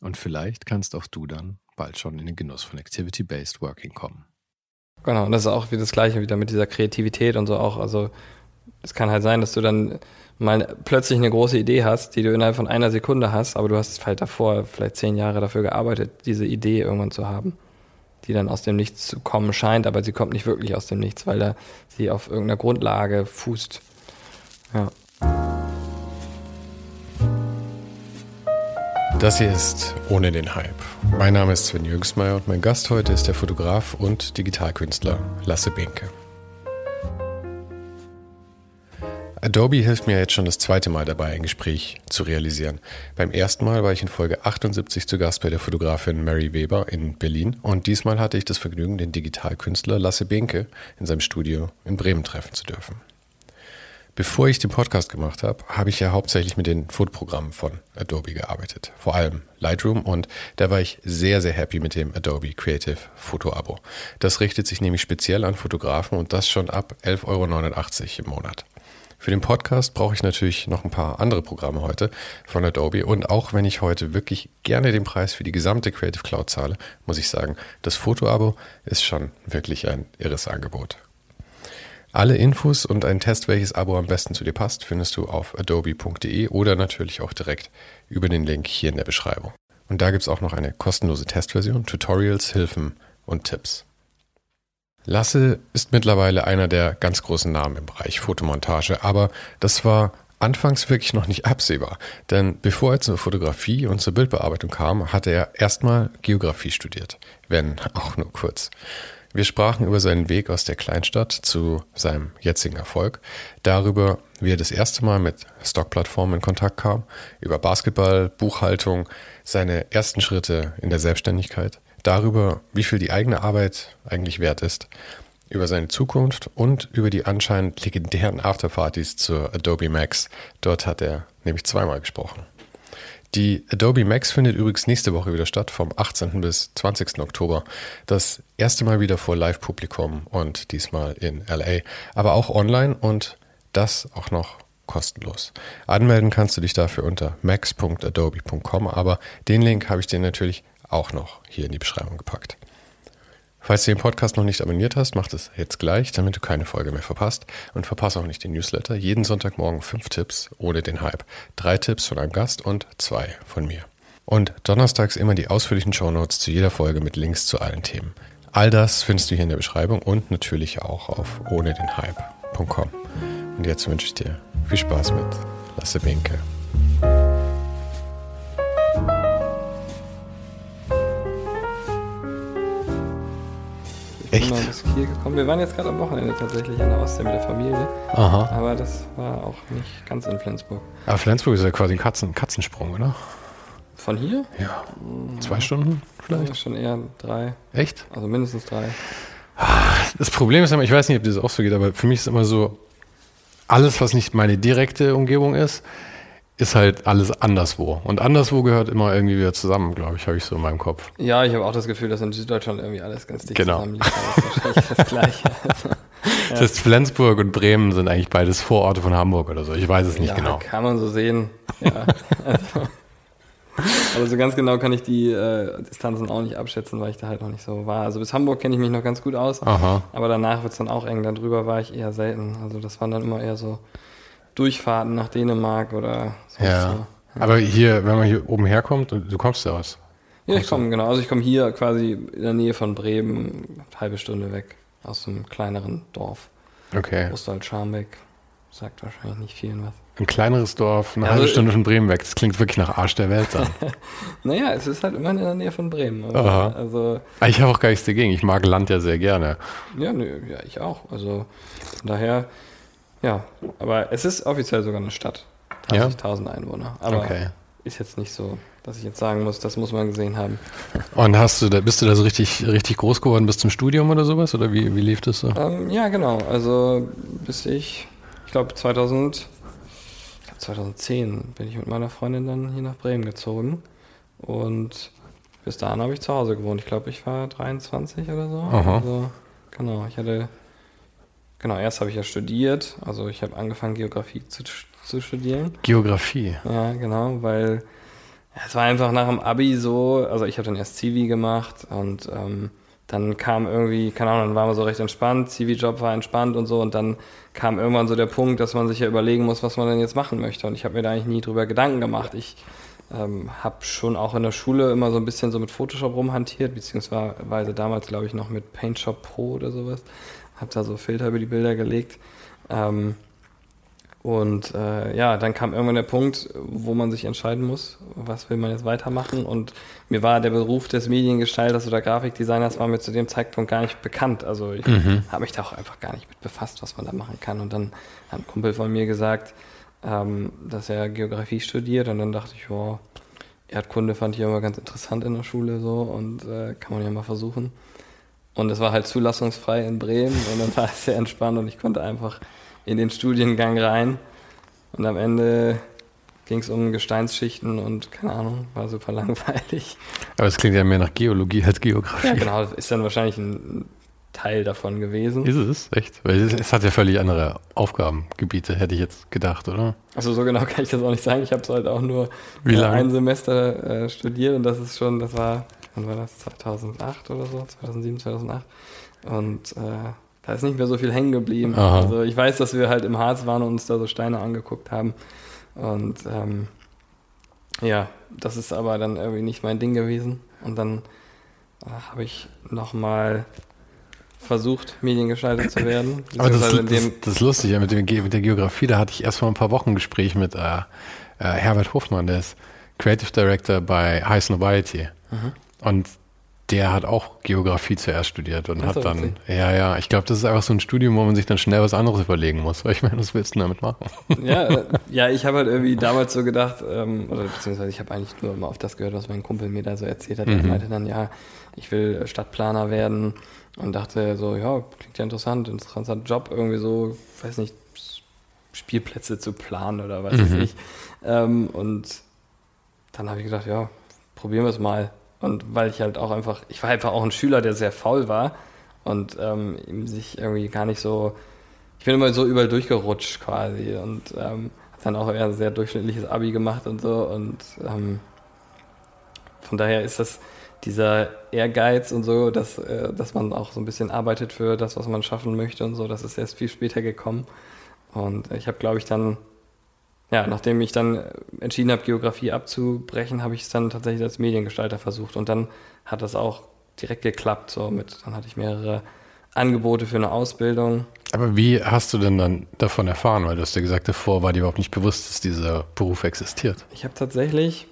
Und vielleicht kannst auch du dann bald schon in den Genuss von Activity-Based Working kommen. Genau, und das ist auch wie das Gleiche wieder mit dieser Kreativität und so auch. Also es kann halt sein, dass du dann mal plötzlich eine große Idee hast, die du innerhalb von einer Sekunde hast, aber du hast halt davor vielleicht zehn Jahre dafür gearbeitet, diese Idee irgendwann zu haben, die dann aus dem Nichts zu kommen scheint, aber sie kommt nicht wirklich aus dem Nichts, weil da sie auf irgendeiner Grundlage fußt. Ja. Das hier ist Ohne den Hype. Mein Name ist Sven Jüngsmeier und mein Gast heute ist der Fotograf und Digitalkünstler Lasse Benke. Adobe hilft mir jetzt schon das zweite Mal dabei, ein Gespräch zu realisieren. Beim ersten Mal war ich in Folge 78 zu Gast bei der Fotografin Mary Weber in Berlin und diesmal hatte ich das Vergnügen, den Digitalkünstler Lasse Benke in seinem Studio in Bremen treffen zu dürfen. Bevor ich den Podcast gemacht habe, habe ich ja hauptsächlich mit den Fotoprogrammen von Adobe gearbeitet. Vor allem Lightroom und da war ich sehr, sehr happy mit dem Adobe Creative Photo Abo. Das richtet sich nämlich speziell an Fotografen und das schon ab 11,89 Euro im Monat. Für den Podcast brauche ich natürlich noch ein paar andere Programme heute von Adobe. Und auch wenn ich heute wirklich gerne den Preis für die gesamte Creative Cloud zahle, muss ich sagen, das Foto-Abo ist schon wirklich ein irres Angebot. Alle Infos und einen Test, welches Abo am besten zu dir passt, findest du auf adobe.de oder natürlich auch direkt über den Link hier in der Beschreibung. Und da gibt es auch noch eine kostenlose Testversion, Tutorials, Hilfen und Tipps. Lasse ist mittlerweile einer der ganz großen Namen im Bereich Fotomontage, aber das war anfangs wirklich noch nicht absehbar. Denn bevor er zur Fotografie und zur Bildbearbeitung kam, hatte er erstmal Geografie studiert, wenn auch nur kurz. Wir sprachen über seinen Weg aus der Kleinstadt zu seinem jetzigen Erfolg, darüber, wie er das erste Mal mit Stockplattformen in Kontakt kam, über Basketball, Buchhaltung, seine ersten Schritte in der Selbstständigkeit, darüber, wie viel die eigene Arbeit eigentlich wert ist, über seine Zukunft und über die anscheinend legendären Afterpartys zur Adobe Max. Dort hat er nämlich zweimal gesprochen. Die Adobe Max findet übrigens nächste Woche wieder statt, vom 18. bis 20. Oktober. Das erste Mal wieder vor Live-Publikum und diesmal in LA, aber auch online und das auch noch kostenlos. Anmelden kannst du dich dafür unter max.adobe.com, aber den Link habe ich dir natürlich auch noch hier in die Beschreibung gepackt. Falls du den Podcast noch nicht abonniert hast, mach das jetzt gleich, damit du keine Folge mehr verpasst. Und verpasse auch nicht den Newsletter. Jeden Sonntagmorgen fünf Tipps ohne den Hype. Drei Tipps von einem Gast und zwei von mir. Und donnerstags immer die ausführlichen Shownotes zu jeder Folge mit Links zu allen Themen. All das findest du hier in der Beschreibung und natürlich auch auf ohne den Hype.com. Und jetzt wünsche ich dir viel Spaß mit Lasse Binke. Echt? Bis hier gekommen. Wir waren jetzt gerade am Wochenende tatsächlich an der Ostsee mit der Familie. Aha. Aber das war auch nicht ganz in Flensburg. Aber Flensburg ist ja quasi ein Katzen, Katzensprung, oder? Von hier? Ja. Zwei Stunden vielleicht? Ja, schon eher drei. Echt? Also mindestens drei. Das Problem ist immer, ich weiß nicht, ob das auch so geht, aber für mich ist immer so, alles, was nicht meine direkte Umgebung ist, ist halt alles anderswo. Und anderswo gehört immer irgendwie wieder zusammen, glaube ich, habe ich so in meinem Kopf. Ja, ich habe auch das Gefühl, dass in Süddeutschland irgendwie alles ganz dicht genau. zusammenliegt. Das ist wahrscheinlich das Gleiche. ja. Das heißt, Flensburg und Bremen sind eigentlich beides Vororte von Hamburg oder so. Ich weiß es nicht ja, genau. Kann man so sehen. Ja. also, aber so ganz genau kann ich die äh, Distanzen auch nicht abschätzen, weil ich da halt noch nicht so war. Also bis Hamburg kenne ich mich noch ganz gut aus. Aha. Aber danach wird es dann auch eng. Darüber war ich eher selten. Also das waren dann immer eher so Durchfahrten nach Dänemark oder so. Ja. So. Aber hier, wenn man hier oben herkommt, du kommst ja aus Ja, ich komme, genau. Also ich komme hier quasi in der Nähe von Bremen, halbe Stunde weg, aus einem kleineren Dorf. Okay. Ostwald-Scharmbeck. Sagt wahrscheinlich nicht vielen was. Ein kleineres Dorf, eine Ja, halbe also- Stunde von Bremen weg. Das klingt wirklich nach Arsch der Welt dann. Naja, es ist halt immer in der Nähe von Bremen. Also, Aha. also Aber ich habe auch gar nichts dagegen. Ich mag Land ja sehr gerne. ja, nö, ja, ich auch. Also von daher, ja. Aber es ist offiziell sogar eine Stadt. Ja? 30.000 Einwohner. Aber Okay. ist jetzt nicht so, dass ich jetzt sagen muss, das muss man gesehen haben. Und hast du da, bist du da so richtig, richtig groß geworden bis zum Studium oder sowas? Oder wie, wie lief das so? Ähm, ja, genau. Also bis ich, ich glaube 2000, ich glaub 2010 bin ich mit meiner Freundin dann hier nach Bremen gezogen. Und bis dahin habe ich zu Hause gewohnt. Ich glaube, ich war 23 oder so. Aha. Also, genau, ich hatte, genau, erst habe ich ja studiert. Also ich habe angefangen, Geografie zu, zu studieren. Geografie. Ja, genau, weil es war einfach nach dem Abi so, also ich habe dann erst Zivi gemacht und ähm, dann kam irgendwie, keine Ahnung, dann waren wir so recht entspannt, Zivi-Job war entspannt und so und dann kam irgendwann so der Punkt, dass man sich ja überlegen muss, was man denn jetzt machen möchte und ich habe mir da eigentlich nie drüber Gedanken gemacht. Ich ähm, habe schon auch in der Schule immer so ein bisschen so mit Photoshop rumhantiert, beziehungsweise damals glaube ich noch mit PaintShop Pro oder sowas, habe da so Filter über die Bilder gelegt. Ähm, und äh, ja, dann kam irgendwann der Punkt, wo man sich entscheiden muss, was will man jetzt weitermachen. Und mir war der Beruf des Mediengestalters oder Grafikdesigners war mir zu dem Zeitpunkt gar nicht bekannt. Also ich habe mich da auch einfach gar nicht mit befasst, was man da machen kann. Und dann hat ein Kumpel von mir gesagt, ähm, dass er Geografie studiert. Und dann dachte ich, ja, Erdkunde fand ich immer ganz interessant in der Schule so und äh, kann man ja mal versuchen. Und es war halt zulassungsfrei in Bremen und dann war es sehr entspannt und ich konnte einfach in den Studiengang rein. Und am Ende ging es um Gesteinsschichten und keine Ahnung, war super langweilig. Aber es klingt ja mehr nach Geologie als Geografie. Ja, genau, ist dann wahrscheinlich ein Teil davon gewesen. Ist es? Echt? Weil es, es hat ja völlig andere Aufgabengebiete, hätte ich jetzt gedacht, oder? Also so genau kann ich das auch nicht sagen. Ich habe es halt auch nur äh, ein Semester äh, studiert und das ist schon, das war, wann war das? 2008 oder so? 2007, 2008. Und äh, da ist nicht mehr so viel hängen geblieben. Aha. Also ich weiß, dass wir halt im Harz waren und uns da so Steine angeguckt haben. Und ähm, ja, das ist aber dann irgendwie nicht mein Ding gewesen. Und dann äh, habe ich nochmal versucht, Mediengestalter zu werden. Aber das, das, das ist lustig, ja, mit, dem, mit der Geografie, da hatte ich erst vor ein paar Wochen ein Gespräch mit äh, äh, Herbert Hofmann, der ist Creative Director bei High Snobiety. Mhm. Und der hat auch Geografie zuerst studiert und Ach hat dann, witzig. ja, ja, ich glaube, das ist einfach so ein Studium, wo man sich dann schnell was anderes überlegen muss. Weil ich meine, was willst du damit machen? Ja, äh, ja, ich habe halt irgendwie damals so gedacht, ähm, oder beziehungsweise ich habe eigentlich nur immer auf das gehört, was mein Kumpel mir da so erzählt hat. Er Mhm. meinte dann, ja, ich will Stadtplaner werden und dachte so, ja, klingt ja interessant, interessanter Job, irgendwie so, weiß nicht, Spielplätze zu planen oder was weiß Mhm. ich. Ähm, und dann habe ich gedacht, ja, probieren wir es mal. Und weil ich halt auch einfach, ich war einfach auch ein Schüler, der sehr faul war und ähm, sich irgendwie gar nicht so, ich bin immer so überall durchgerutscht quasi und ähm, habe dann auch eher ein sehr durchschnittliches Abi gemacht und so und ähm, von daher ist das dieser Ehrgeiz und so, dass, äh, dass man auch so ein bisschen arbeitet für das, was man schaffen möchte und so, das ist erst viel später gekommen. Und ich habe, glaube ich, dann, ja, nachdem ich dann entschieden habe, Geografie abzubrechen, habe ich es dann tatsächlich als Mediengestalter versucht. Und dann hat das auch direkt geklappt. So mit, dann hatte ich mehrere Angebote für eine Ausbildung. Aber wie hast du denn dann davon erfahren? Weil du hast ja gesagt, davor war dir überhaupt nicht bewusst, dass dieser Beruf existiert. Ich habe tatsächlich,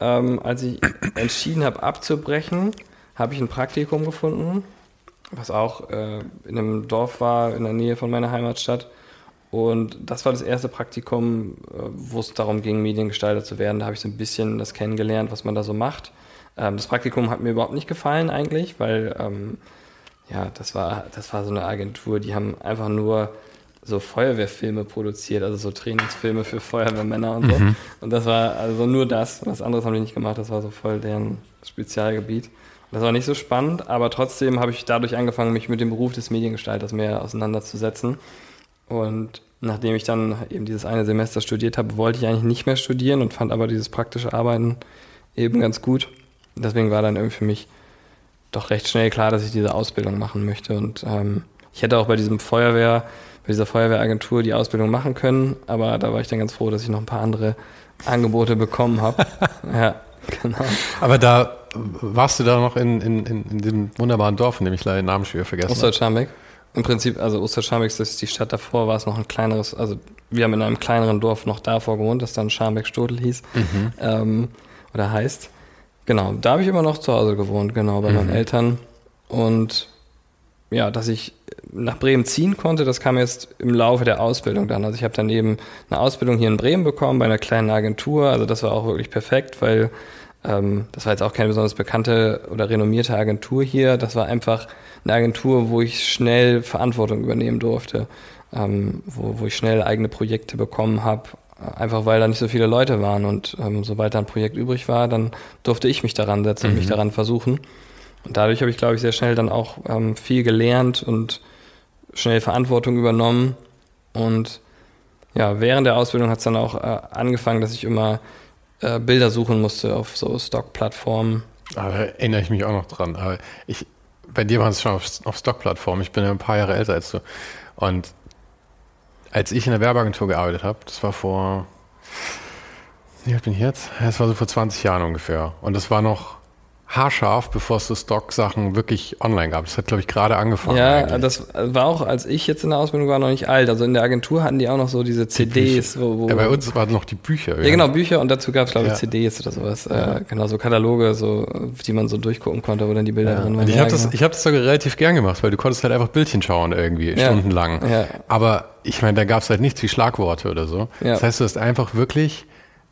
ähm, als ich entschieden habe abzubrechen, habe ich ein Praktikum gefunden, was auch äh, in einem Dorf war in der Nähe von meiner Heimatstadt. Und das war das erste Praktikum, äh, wo es darum ging, Mediengestalter zu werden. Da habe ich so ein bisschen das kennengelernt, was man da so macht. Ähm, das Praktikum hat mir überhaupt nicht gefallen eigentlich, weil ähm, ja, das war, das war so eine Agentur, die haben einfach nur so Feuerwehrfilme produziert, also so Trainingsfilme für Feuerwehrmänner und so. Und das war also nur das. Was anderes haben die nicht gemacht, das war so voll deren Spezialgebiet. Das war nicht so spannend, aber trotzdem habe ich dadurch angefangen, mich mit dem Beruf des Mediengestalters mehr auseinanderzusetzen. Und nachdem ich dann eben dieses eine Semester studiert habe, wollte ich eigentlich nicht mehr studieren und fand aber dieses praktische Arbeiten eben ganz gut. Deswegen war dann irgendwie für mich doch recht schnell klar, dass ich diese Ausbildung machen möchte. Und ähm, ich hätte auch bei diesem Feuerwehr, bei dieser Feuerwehragentur die Ausbildung machen können, aber da war ich dann ganz froh, dass ich noch ein paar andere Angebote bekommen habe. ja, genau. Aber da warst du da noch in, in, in, in diesem wunderbaren Dorf, in dem ich leider den Namen schwer vergessen habe? Osterschambeck. Im Prinzip, also Osterschambeck ist die Stadt davor, war es noch ein kleineres, also wir haben in einem kleineren Dorf noch davor gewohnt, das dann Scharmbeck-Stodel hieß Mhm. ähm, oder heißt. Genau, da habe ich immer noch zu Hause gewohnt, genau, bei meinen Eltern. Und ja, dass ich nach Bremen ziehen konnte, das kam jetzt im Laufe der Ausbildung dann. Also ich habe dann eben eine Ausbildung hier in Bremen bekommen bei einer kleinen Agentur. Also das war auch wirklich perfekt, weil ähm, das war jetzt auch keine besonders bekannte oder renommierte Agentur hier. Das war einfach eine Agentur, wo ich schnell Verantwortung übernehmen durfte, ähm, wo, wo ich schnell eigene Projekte bekommen habe. Einfach weil da nicht so viele Leute waren und ähm, sobald da ein Projekt übrig war, dann durfte ich mich daran setzen und mich daran versuchen. Und dadurch habe ich, glaube ich, sehr schnell dann auch ähm, viel gelernt und schnell Verantwortung übernommen. Und ja, während der Ausbildung hat es dann auch äh, angefangen, dass ich immer äh, Bilder suchen musste auf so Stock-Plattformen. Aber da erinnere ich mich auch noch dran. Aber ich, bei dir waren es schon auf, auf Stock-Plattformen. Ich bin ja ein paar Jahre älter als du. Und als ich in der Werbeagentur gearbeitet habe, das war vor, wie alt bin ich jetzt? Das war so vor 20 Jahren ungefähr. Und das war noch haarscharf, bevor es so Stock-Sachen wirklich online gab. Das hat, glaube ich, gerade angefangen. Ja, eigentlich. das war auch, als ich jetzt in der Ausbildung war, noch nicht alt. Also in der Agentur hatten die auch noch so diese CDs, wo, wo ja, bei uns waren noch die Bücher. Ja, genau, Bücher und dazu gab es, glaube ich, Ja. CDs oder sowas. Äh, genau, so Kataloge, so, die man so durchgucken konnte, wo dann die Bilder Ja. drin Und waren. ich Ja, habe das, genau. ich hab das sogar relativ gern gemacht, weil du konntest halt einfach Bildchen schauen irgendwie, Ja. stundenlang. Ja. Aber ich meine, da gab es halt nichts wie Schlagworte oder so. Ja. Das heißt, du hast einfach wirklich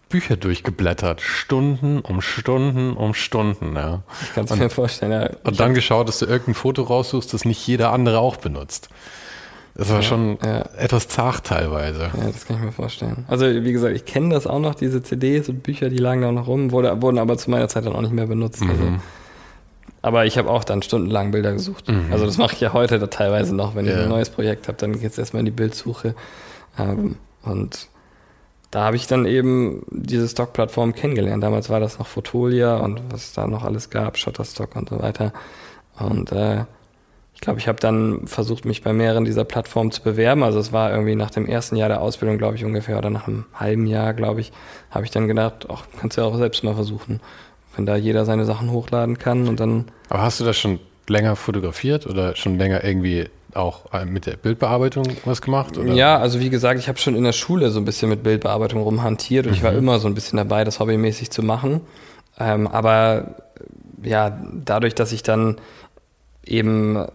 Bücher durchgeblättert, Stunden um Stunden um Stunden. Ja. Ich kann es mir vorstellen, ja. Und dann geschaut, dass du irgendein Foto raussuchst, das nicht jeder andere auch benutzt. Das war schon ja. etwas zart teilweise. Ja, das kann ich mir vorstellen. Also, wie gesagt, ich kenne das auch noch, diese CDs und Bücher, die lagen da auch noch rum, wurde, wurden aber zu meiner Zeit dann auch nicht mehr benutzt. Also. Mhm. Aber ich habe auch dann stundenlang Bilder gesucht. Also, das mache ich ja heute da teilweise noch. Wenn ich Ja. ein neues Projekt habe, dann geht es erstmal in die Bildsuche. Ähm, und da habe ich dann eben diese Stock-Plattform kennengelernt. Damals war das noch Fotolia und was da noch alles gab, Shutterstock und so weiter. Und äh, ich glaube, ich habe dann versucht, mich bei mehreren dieser Plattformen zu bewerben. Also es war irgendwie nach dem ersten Jahr der Ausbildung, glaube ich, ungefähr, oder nach einem halben Jahr, glaube ich, habe ich dann gedacht, ach, kannst du ja auch selbst mal versuchen. Wenn da jeder seine Sachen hochladen kann und dann Aber hast du das schon länger fotografiert oder schon länger irgendwie auch äh, mit der Bildbearbeitung was gemacht? Oder? Ja, also wie gesagt, ich habe schon in der Schule so ein bisschen mit Bildbearbeitung rumhantiert und ich war immer so ein bisschen dabei, das hobbymäßig zu machen. Ähm, aber äh, ja, dadurch, dass ich dann eben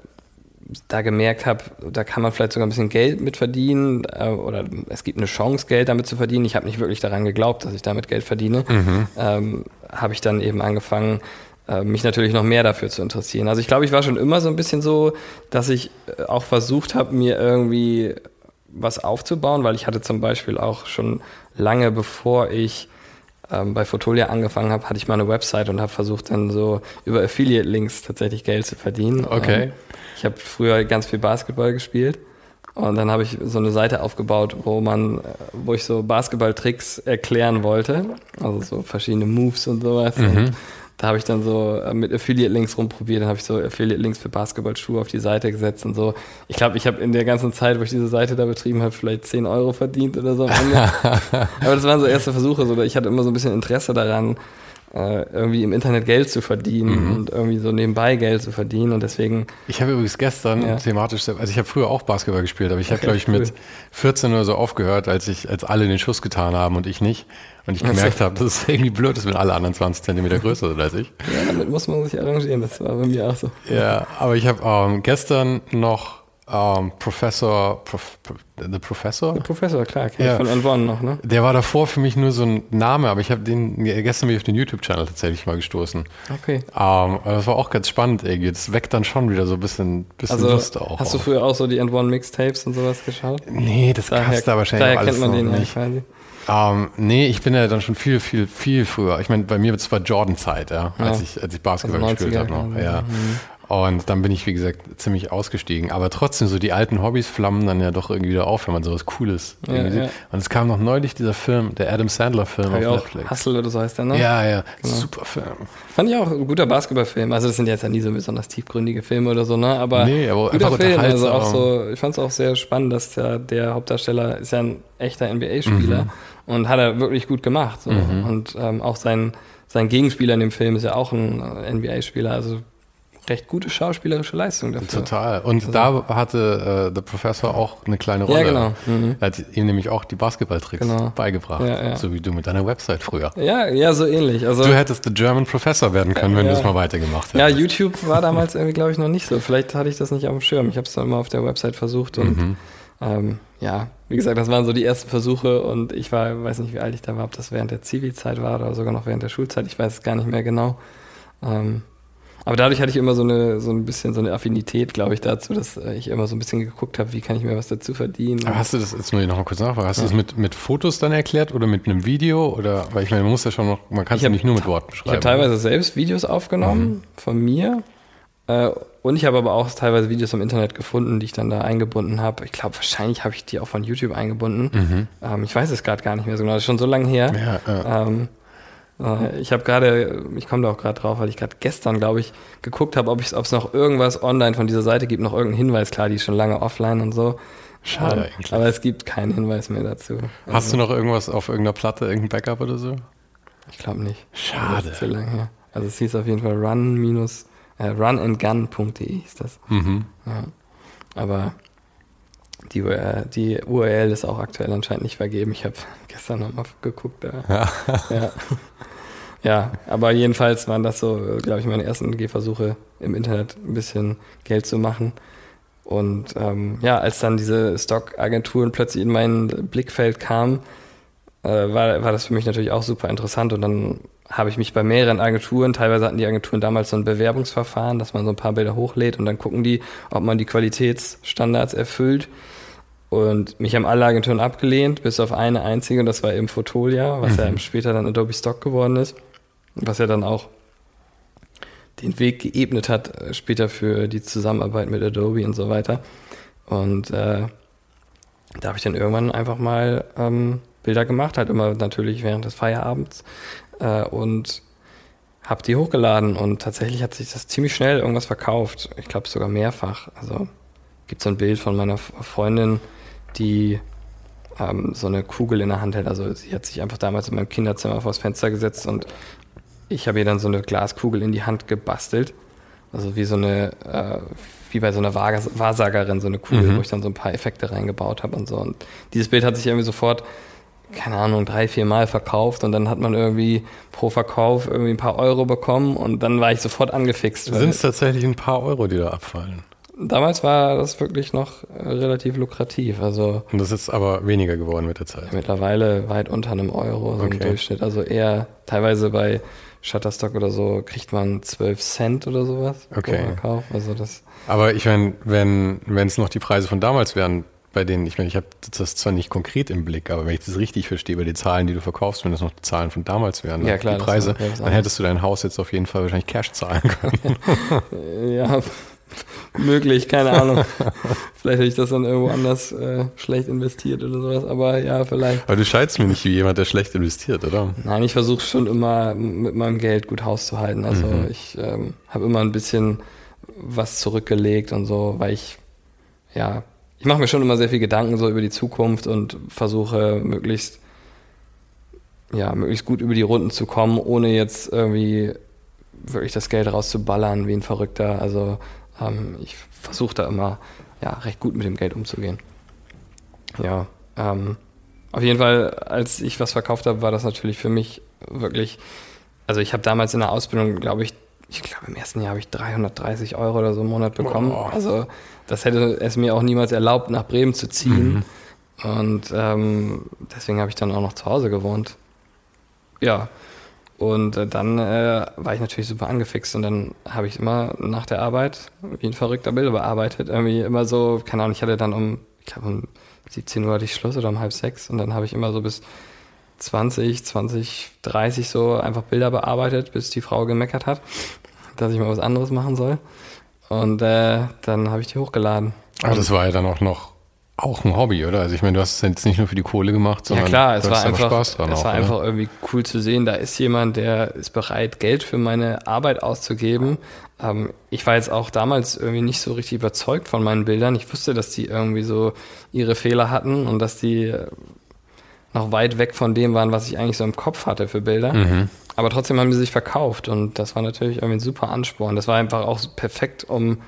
da gemerkt habe, da kann man vielleicht sogar ein bisschen Geld mit verdienen äh, oder es gibt eine Chance, Geld damit zu verdienen. Ich habe nicht wirklich daran geglaubt, dass ich damit Geld verdiene. Ähm, habe ich dann eben angefangen, äh, mich natürlich noch mehr dafür zu interessieren. Also ich glaube, ich war schon immer so ein bisschen so, dass ich äh, auch versucht habe, mir irgendwie was aufzubauen, weil ich hatte zum Beispiel auch schon lange bevor ich ähm, bei Fotolia angefangen habe, hatte ich mal eine Website und habe versucht dann so über Affiliate-Links tatsächlich Geld zu verdienen. Okay. Ähm, ich habe früher ganz viel Basketball gespielt und dann habe ich so eine Seite aufgebaut, wo man, äh, wo ich so Basketball-Tricks erklären wollte, also so verschiedene Moves und sowas. Und da habe ich dann so äh, mit Affiliate-Links rumprobiert, dann habe ich so Affiliate-Links für Basketballschuhe auf die Seite gesetzt und so. Ich glaube, ich habe in der ganzen Zeit, wo ich diese Seite da betrieben habe, vielleicht 10 Euro verdient oder so. Aber das waren so erste Versuche, so, ich hatte immer so ein bisschen Interesse daran, äh, irgendwie im Internet Geld zu verdienen und irgendwie so nebenbei Geld zu verdienen und deswegen Ich habe übrigens gestern Ja. thematisch, also ich habe früher auch Basketball gespielt, aber ich habe, Okay, glaube ich, cool. mit 14 oder so aufgehört, als ich, als alle den Schuss getan haben und ich nicht. Und ich gemerkt habe, dass es irgendwie blöd ist, wenn alle anderen 20 Zentimeter größer sind als ich. Ja, damit muss man sich arrangieren. Das war bei mir auch so. Ja, aber ich habe ähm, gestern noch ähm, Professor, Prof, The Professor, Professor, klar, kenn Ja. von Anbonn noch, ne? der war davor für mich nur so ein Name, aber ich habe den gestern bin ich auf den YouTube-Channel tatsächlich mal gestoßen. Okay. Ähm, aber das war auch ganz spannend irgendwie. Das weckt dann schon wieder so ein bisschen, bisschen Also, Lust auch. hast du früher auch so die Anbonn Mixtapes und sowas geschaut? Nee, das kannst du wahrscheinlich daher alles kennt man den ja nicht. quasi. Ähm, nee, ich bin ja dann schon viel, viel, viel früher. Ich meine, bei mir war Jordan-Zeit, ja, als Ja. ich, als ich Basketball Also gespielt 90er, habe noch. ja. Ja. Und dann bin ich, wie gesagt, ziemlich ausgestiegen. Aber trotzdem, so die alten Hobbys flammen dann ja doch irgendwie wieder auf, wenn man sowas Cooles Ja, irgendwie ja. sieht. Und es kam noch neulich dieser Film, der Adam Sandler-Film auf. Netflix. Hustle oder so heißt der, ne? Ja, ja, super Film. Fand ich auch ein guter Basketballfilm. Also das sind jetzt ja nie so besonders tiefgründige Filme oder so, ne? Aber, Nee, aber guter Film. Also auch so, ich fand es auch sehr spannend, dass der, der Hauptdarsteller ist ja ein echter NBA-Spieler Mhm. und hat er wirklich gut gemacht. So. Und ähm, auch sein, sein Gegenspieler in dem Film ist ja auch ein NBA-Spieler, also recht gute schauspielerische Leistung dafür. Total. Und also, da hatte äh, The Professor auch eine kleine Rolle. Ja, genau. Mhm. Er hat ihm nämlich auch die Basketballtricks genau. beigebracht. Ja, ja. So wie du mit deiner Website früher. Ja, ja, so ähnlich. Also, du hättest The German Professor werden können, wenn ja. du es mal weitergemacht hättest. Ja, YouTube war damals irgendwie, glaube ich, noch nicht so. Vielleicht hatte ich das nicht auf dem Schirm. Ich habe es dann mal auf der Website versucht und mhm. ähm, ja, wie gesagt, das waren so die ersten Versuche und ich war, weiß nicht, wie alt ich da war, ob das während der Zivi-Zeit war oder sogar noch während der Schulzeit. Ich weiß es gar nicht mehr genau. Ähm, aber dadurch hatte ich immer so eine so ein bisschen so eine Affinität, glaube ich, dazu, dass äh, ich immer so ein bisschen geguckt habe, wie kann ich mir was dazu verdienen. Aber hast du das jetzt mal noch mal kurz nachfragen? Hast ja. du das mit, mit Fotos dann erklärt oder mit einem Video oder weil ich meine, man muss ja schon noch, man kann es ja nicht nur mit Worten beschreiben. Ich habe teilweise selbst Videos aufgenommen mhm. von mir äh, und ich habe aber auch teilweise Videos im Internet gefunden, die ich dann da eingebunden habe. Ich glaube, wahrscheinlich habe ich die auch von YouTube eingebunden. Mhm. Ähm, ich weiß es gerade gar nicht mehr so genau. Das ist schon so lange her. Ja, ja. Ähm, äh, ich habe gerade, ich komme da auch gerade drauf, weil ich gerade gestern, glaube ich, geguckt habe, ob es noch irgendwas online von dieser Seite gibt, noch irgendeinen Hinweis. Klar, die ist schon lange offline und so. Schade eigentlich. Aber es gibt keinen Hinweis mehr dazu. Hast also, du noch irgendwas auf irgendeiner Platte, irgendein Backup oder so? Ich glaube nicht. Schade. Das ist zu lang her. Also es hieß auf jeden Fall run minus äh, runandgun.de ist das. Mhm. Ja. Aber die, äh, die URL ist auch aktuell anscheinend nicht vergeben. Ich habe gestern nochmal geguckt. Äh, ja. ja. ja, aber jedenfalls waren das so, glaube ich, meine ersten Gehversuche im Internet ein bisschen Geld zu machen. Und ähm, ja, als dann diese Stock-Agenturen plötzlich in mein Blickfeld kamen, äh, war, war das für mich natürlich auch super interessant. Und dann habe ich mich bei mehreren Agenturen, teilweise hatten die Agenturen damals so ein Bewerbungsverfahren, dass man so ein paar Bilder hochlädt und dann gucken die, ob man die Qualitätsstandards erfüllt. Und mich haben alle Agenturen abgelehnt, bis auf eine einzige, und das war eben Fotolia, was mhm. ja später dann Adobe Stock geworden ist. Was ja dann auch den Weg geebnet hat, äh, später für die Zusammenarbeit mit Adobe und so weiter. Und äh, da habe ich dann irgendwann einfach mal ähm, Bilder gemacht, halt immer natürlich während des Feierabends äh, und habe die hochgeladen und tatsächlich hat sich das ziemlich schnell irgendwas verkauft. Ich glaube sogar mehrfach. Also gibt so ein Bild von meiner Freundin, die ähm, so eine Kugel in der Hand hält. Also sie hat sich einfach damals in meinem Kinderzimmer vors Fenster gesetzt und ich habe ihr dann so eine Glaskugel in die Hand gebastelt. Also wie so eine, äh, wie bei so einer Wahrsagerin, so eine Kugel, mhm. wo ich dann so ein paar Effekte reingebaut habe und so. Und dieses Bild hat sich irgendwie sofort, keine Ahnung, drei, vier Mal verkauft und dann hat man irgendwie pro Verkauf irgendwie ein paar Euro bekommen und dann war ich sofort angefixt. Sind es tatsächlich ein paar Euro, die da abfallen? damals war das wirklich noch äh, relativ lukrativ. Also Und das ist aber weniger geworden mit der Zeit. Mittlerweile weit unter einem Euro so okay. im Durchschnitt. Also eher teilweise bei Shutterstock oder so kriegt man 12 Cent oder sowas okay. pro. Also das aber ich meine, wenn wenn es noch die Preise von damals wären, bei denen, ich meine, ich habe das zwar nicht konkret im Blick, aber wenn ich das richtig verstehe, bei den Zahlen, die du verkaufst, wenn das noch die Zahlen von damals wären, ja, klar, die Preise, dann hättest du dein Haus jetzt auf jeden Fall wahrscheinlich Cash zahlen können. ja, möglich, keine Ahnung. vielleicht hätte ich das dann irgendwo anders äh, schlecht investiert oder sowas, aber ja, vielleicht. Aber du scheinst mir nicht wie jemand, der schlecht investiert, oder? Nein, ich versuche schon immer mit meinem Geld gut Haus zu halten. Also mhm. ich ähm, habe immer ein bisschen was zurückgelegt und so, weil ich, ja, ich mache mir schon immer sehr viel Gedanken so über die Zukunft und versuche möglichst, ja, möglichst gut über die Runden zu kommen, ohne jetzt irgendwie wirklich das Geld rauszuballern wie ein Verrückter. Also ähm, ich versuche da immer ja, recht gut mit dem Geld umzugehen. Ja, ähm, auf jeden Fall, als ich was verkauft habe, war das natürlich für mich wirklich, also ich habe damals in der Ausbildung, glaube ich, ich glaube im ersten Jahr habe ich 330 Euro oder so im Monat bekommen. Oh. Also das hätte es mir auch niemals erlaubt, nach Bremen zu ziehen. Mhm. Und ähm, deswegen habe ich dann auch noch zu Hause gewohnt. Ja, und äh, dann äh, war ich natürlich super angefixt und dann habe ich immer nach der Arbeit wie ein verrückter Bilder bearbeitet. Irgendwie immer so, keine Ahnung, ich hatte dann um, ich glaube um 17 Uhr hatte ich Schluss oder um halb sechs und dann habe ich immer so bis 20, 20, 30 so einfach Bilder bearbeitet, bis die Frau gemeckert hat, dass ich mal was anderes machen soll. Und äh, dann habe ich die hochgeladen. Aber das war ja dann auch noch auch ein Hobby, oder? Also ich meine, du hast es jetzt nicht nur für die Kohle gemacht, sondern ja klar, es war einfach, Spaß dran es auch, war einfach irgendwie cool zu sehen. Da ist jemand, der ist bereit, Geld für meine Arbeit auszugeben. Ähm, ich war jetzt auch damals irgendwie nicht so richtig überzeugt von meinen Bildern. Ich wusste, dass die irgendwie so ihre Fehler hatten und dass die noch weit weg von dem waren, was ich eigentlich so im Kopf hatte für Bilder. Mhm. aber trotzdem haben die sich verkauft und das war natürlich irgendwie ein super Ansporn. Das war einfach auch perfekt, um,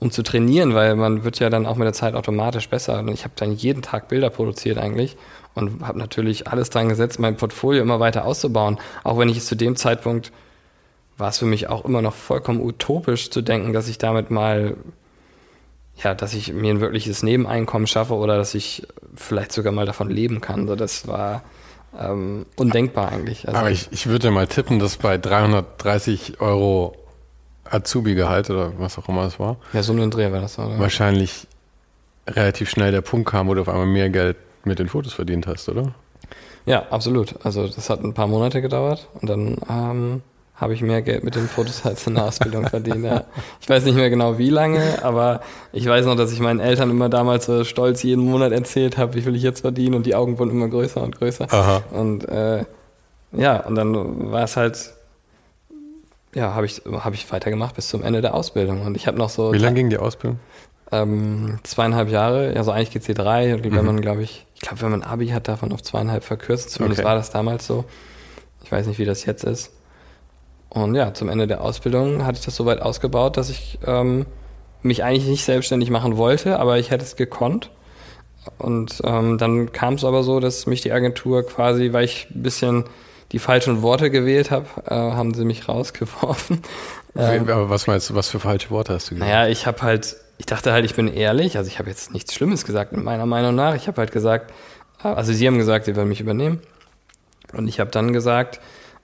um zu trainieren, weil man wird ja dann auch mit der Zeit automatisch besser. Und ich habe dann jeden Tag Bilder produziert eigentlich und habe natürlich alles dran gesetzt, mein Portfolio immer weiter auszubauen. Auch wenn ich es zu dem Zeitpunkt war es für mich auch immer noch vollkommen utopisch zu denken, dass ich damit mal, ja, dass ich mir ein wirkliches Nebeneinkommen schaffe oder dass ich vielleicht sogar mal davon leben kann. So, das war ähm, undenkbar eigentlich. Also Aber ich, ich würde mal tippen, dass bei 330 Euro Azubi-Gehalt oder was auch immer es war. Ja, so ein Dreh war das, oder? Wahrscheinlich relativ schnell der Punkt kam, wo du auf einmal mehr Geld mit den Fotos verdient hast, oder? Ja, absolut. Also das hat ein paar Monate gedauert und dann ähm, habe ich mehr Geld mit den Fotos als in der Ausbildung verdient. Ja. Ich weiß nicht mehr genau wie lange, aber ich weiß noch, dass ich meinen Eltern immer damals so stolz jeden Monat erzählt habe, wie viel ich jetzt verdiene und die Augen wurden immer größer und größer. Aha. Und äh, ja, und dann war es halt, ja, habe ich, hab ich weitergemacht bis zum Ende der Ausbildung. Und ich habe noch so. Wie lange ging die Ausbildung? Ähm, zweieinhalb Jahre, also eigentlich geht sie drei. Und wenn mhm. man, glaube ich, ich glaube, wenn man Abi hat, davon auf zweieinhalb verkürzt. Zumindest okay. war das damals so. Ich weiß nicht, wie das jetzt ist. Und ja, zum Ende der Ausbildung hatte ich das so weit ausgebaut, dass ich ähm, mich eigentlich nicht selbstständig machen wollte, aber ich hätte es gekonnt. Und ähm, dann kam es aber so, dass mich die Agentur quasi, weil ich ein bisschen die falschen Worte gewählt habe, äh, haben sie mich rausgeworfen. Ähm, aber was meinst du, was für falsche Worte hast du gewählt? Naja, ich habe halt, ich dachte halt, ich bin ehrlich, also ich habe jetzt nichts Schlimmes gesagt, meiner Meinung nach. Ich habe halt gesagt, äh, also sie haben gesagt, sie werden mich übernehmen. Und ich habe dann gesagt,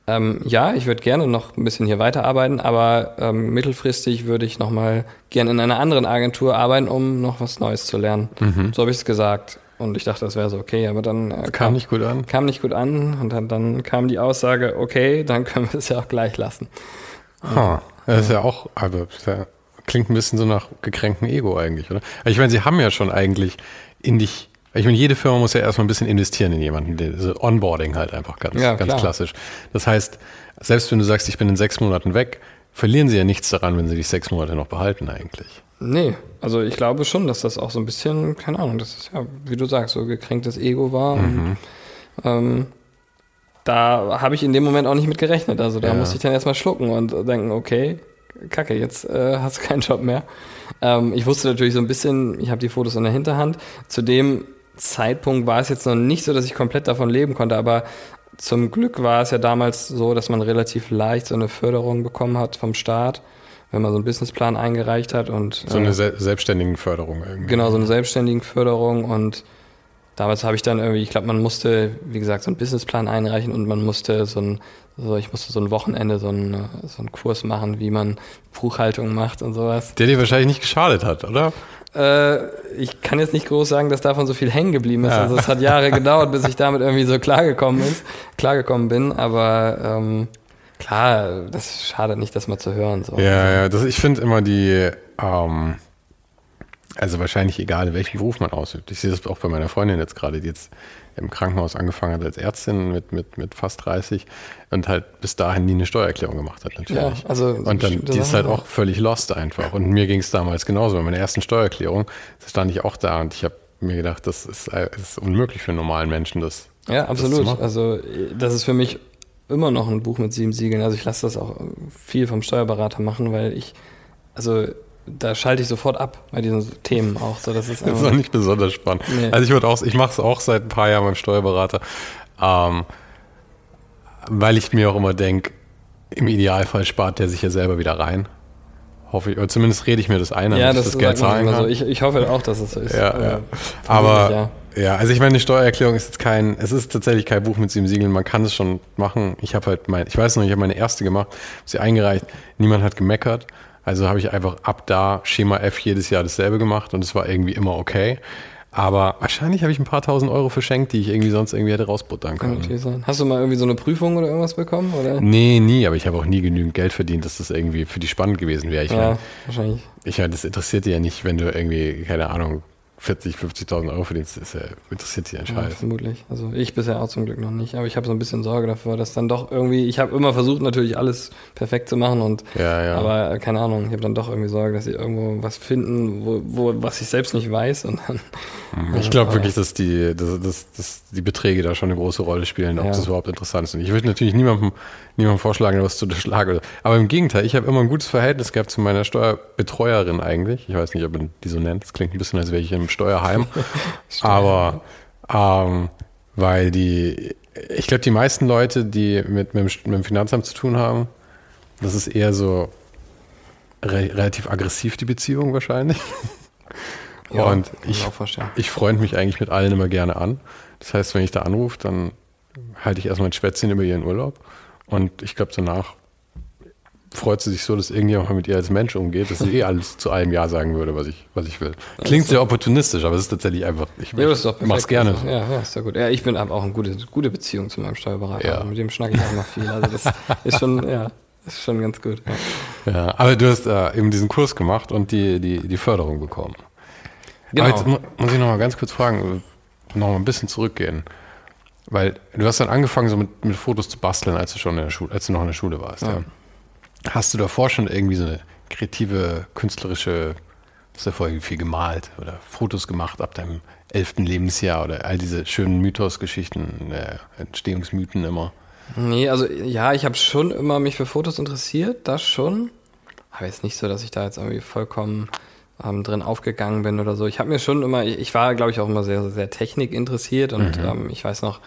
ähm, ja, ich würde gerne noch ein bisschen hier weiterarbeiten, aber ähm, mittelfristig würde ich noch mal gerne in einer anderen Agentur arbeiten, um noch was Neues zu lernen. Mhm. So habe ich es gesagt. Und ich dachte, das wäre so okay, aber dann äh, kam, nicht gut an. Kam nicht gut an und dann, dann kam die Aussage, okay, dann können wir es ja auch gleich lassen. Ha, das ist ja auch, aber ja, klingt ein bisschen so nach gekränktem Ego eigentlich, oder? Ich meine, sie haben ja schon eigentlich in dich ich meine, jede Firma muss ja erstmal ein bisschen investieren in jemanden. Also Onboarding halt einfach ganz, ja, ganz klassisch. Das heißt, selbst wenn du sagst, ich bin in sechs Monaten weg, verlieren sie ja nichts daran, wenn sie dich sechs Monate noch behalten eigentlich. Nee, also ich glaube schon, dass das auch so ein bisschen, keine Ahnung, dass es ja, wie du sagst, so gekränktes Ego war. Mhm. Und, ähm, da habe ich in dem Moment auch nicht mit gerechnet. Also da ja. musste ich dann erstmal schlucken und denken, okay, kacke, jetzt äh, hast du keinen Job mehr. Ähm, ich wusste natürlich so ein bisschen, ich habe die Fotos in der Hinterhand. Zudem Zeitpunkt war es jetzt noch nicht so, dass ich komplett davon leben konnte, aber zum Glück war es ja damals so, dass man relativ leicht so eine Förderung bekommen hat vom Staat, wenn man so einen Businessplan eingereicht hat und so eine äh, selbstständigen Förderung irgendwie. Genau, so eine selbstständigen Förderung und damals habe ich dann irgendwie, ich glaube, man musste, wie gesagt, so einen Businessplan einreichen und man musste so ein, so, ich musste so ein Wochenende so einen, so einen Kurs machen, wie man Buchhaltung macht und sowas. Der dir wahrscheinlich nicht geschadet hat, oder? Äh, ich kann jetzt nicht groß sagen, dass davon so viel hängen geblieben ist. Ja. Also es hat Jahre gedauert, bis ich damit irgendwie so klargekommen ist, klargekommen bin. Aber ähm, klar, das schadet nicht, das mal zu hören. So. Ja, ja, das, ich finde immer die, ähm, also wahrscheinlich egal, welchen Beruf man ausübt. Ich sehe das auch bei meiner Freundin jetzt gerade, die jetzt im Krankenhaus angefangen hat als Ärztin mit, mit, mit fast 30 und halt bis dahin nie eine Steuererklärung gemacht hat, natürlich. Ja, also und dann, die ist halt auch völlig lost einfach. Und mir ging es damals genauso. Bei meiner ersten Steuererklärung stand ich auch da und ich habe mir gedacht, das ist, das ist unmöglich für einen normalen Menschen, das Ja, absolut. Das also das ist für mich immer noch ein Buch mit sieben Siegeln. Also ich lasse das auch viel vom Steuerberater machen, weil ich, also da schalte ich sofort ab bei diesen Themen auch. So, das ist, das ist noch nicht besonders spannend. Nee. Also ich würde auch, ich mache es auch seit ein paar Jahren beim Steuerberater, ähm, weil ich mir auch immer denke, im Idealfall spart der sich ja selber wieder rein. Hoffe ich, oder zumindest rede ich mir das ein, damit ja, das ich das Geld zahlen kann. So. Ich, ich hoffe auch, dass es so ist. Ja, ja. Aber ja. ja. also ich meine, die Steuererklärung ist jetzt kein, es ist tatsächlich kein Buch mit sieben Siegeln. Man kann es schon machen. Ich habe halt mein, ich weiß noch, ich habe meine erste gemacht, sie eingereicht. Niemand hat gemeckert. Also habe ich einfach ab da Schema F jedes Jahr dasselbe gemacht und es war irgendwie immer okay. Aber wahrscheinlich habe ich ein paar tausend Euro verschenkt, die ich irgendwie sonst irgendwie hätte rausbuttern können. Kann sein. Hast du mal irgendwie so eine Prüfung oder irgendwas bekommen? Oder? Nee, nie, aber ich habe auch nie genügend Geld verdient, dass das irgendwie für die spannend gewesen wäre. Ich ja, meine, wahrscheinlich. Ich meine, das interessiert dir ja nicht, wenn du irgendwie, keine Ahnung, 40, 50.000 Euro verdienst, ist ja, interessiert dich ein Scheiß. Ja, vermutlich. Also ich bisher auch zum Glück noch nicht, aber ich habe so ein bisschen Sorge davor, dass dann doch irgendwie, ich habe immer versucht natürlich alles perfekt zu machen und ja, ja. aber äh, keine Ahnung, ich habe dann doch irgendwie Sorge, dass sie irgendwo was finden, wo, wo was ich selbst nicht weiß und dann. Mhm. Ich glaube wirklich, dass die, dass, dass, dass die Beträge da schon eine große Rolle spielen, ob ja. das überhaupt interessant ist. Und ich würde natürlich niemandem, niemandem vorschlagen, was zu durchschlagen. Aber im Gegenteil, ich habe immer ein gutes Verhältnis gehabt zu meiner Steuerbetreuerin eigentlich. Ich weiß nicht, ob man die so nennt. Das klingt ein bisschen, als wäre ich im Steuerheim. Aber ähm, weil die, ich glaube, die meisten Leute, die mit, mit, mit, dem Finanzamt zu tun haben, das ist eher so re relativ aggressiv, die Beziehung wahrscheinlich. Ja, und ich, ich freue mich eigentlich mit allen immer gerne an. Das heißt, wenn ich da anrufe, dann halte ich erstmal ein Schwätzchen über ihren Urlaub. Und ich glaube, danach freut sie sich so, dass irgendjemand mit ihr als Mensch umgeht, dass sie eh alles zu allem Ja sagen würde, was ich, was ich will. Klingt sehr opportunistisch, aber es ist tatsächlich einfach, ich, ja, das ist doch mach's gerne. Ja, ja, ist ja gut. Ja, ich bin auch eine gute, gute Beziehung zu meinem Steuerberater. Ja. Mit dem schnacke ich auch noch viel. Also das ist schon, ja, ist schon ganz gut. Ja, ja aber du hast äh, eben diesen Kurs gemacht und die, die, die Förderung bekommen. Genau. Aber jetzt muss ich noch mal ganz kurz fragen, noch mal ein bisschen zurückgehen. Weil du hast dann angefangen, so mit, mit Fotos zu basteln, als du schon in der Schule, als du noch in der Schule warst. Ja. ja. Hast du davor schon irgendwie so eine kreative, künstlerische, hast du vorher viel gemalt oder Fotos gemacht ab deinem elften Lebensjahr oder all diese schönen Mythos-Geschichten, äh, Entstehungsmythen immer? Nee, also ja, ich habe schon immer mich für Fotos interessiert, das schon. Aber jetzt nicht so, dass ich da jetzt irgendwie vollkommen ähm, drin aufgegangen bin oder so. Ich habe mir schon immer, ich war, glaube ich, auch immer sehr, sehr Technik interessiert und mhm. ähm, ich weiß noch,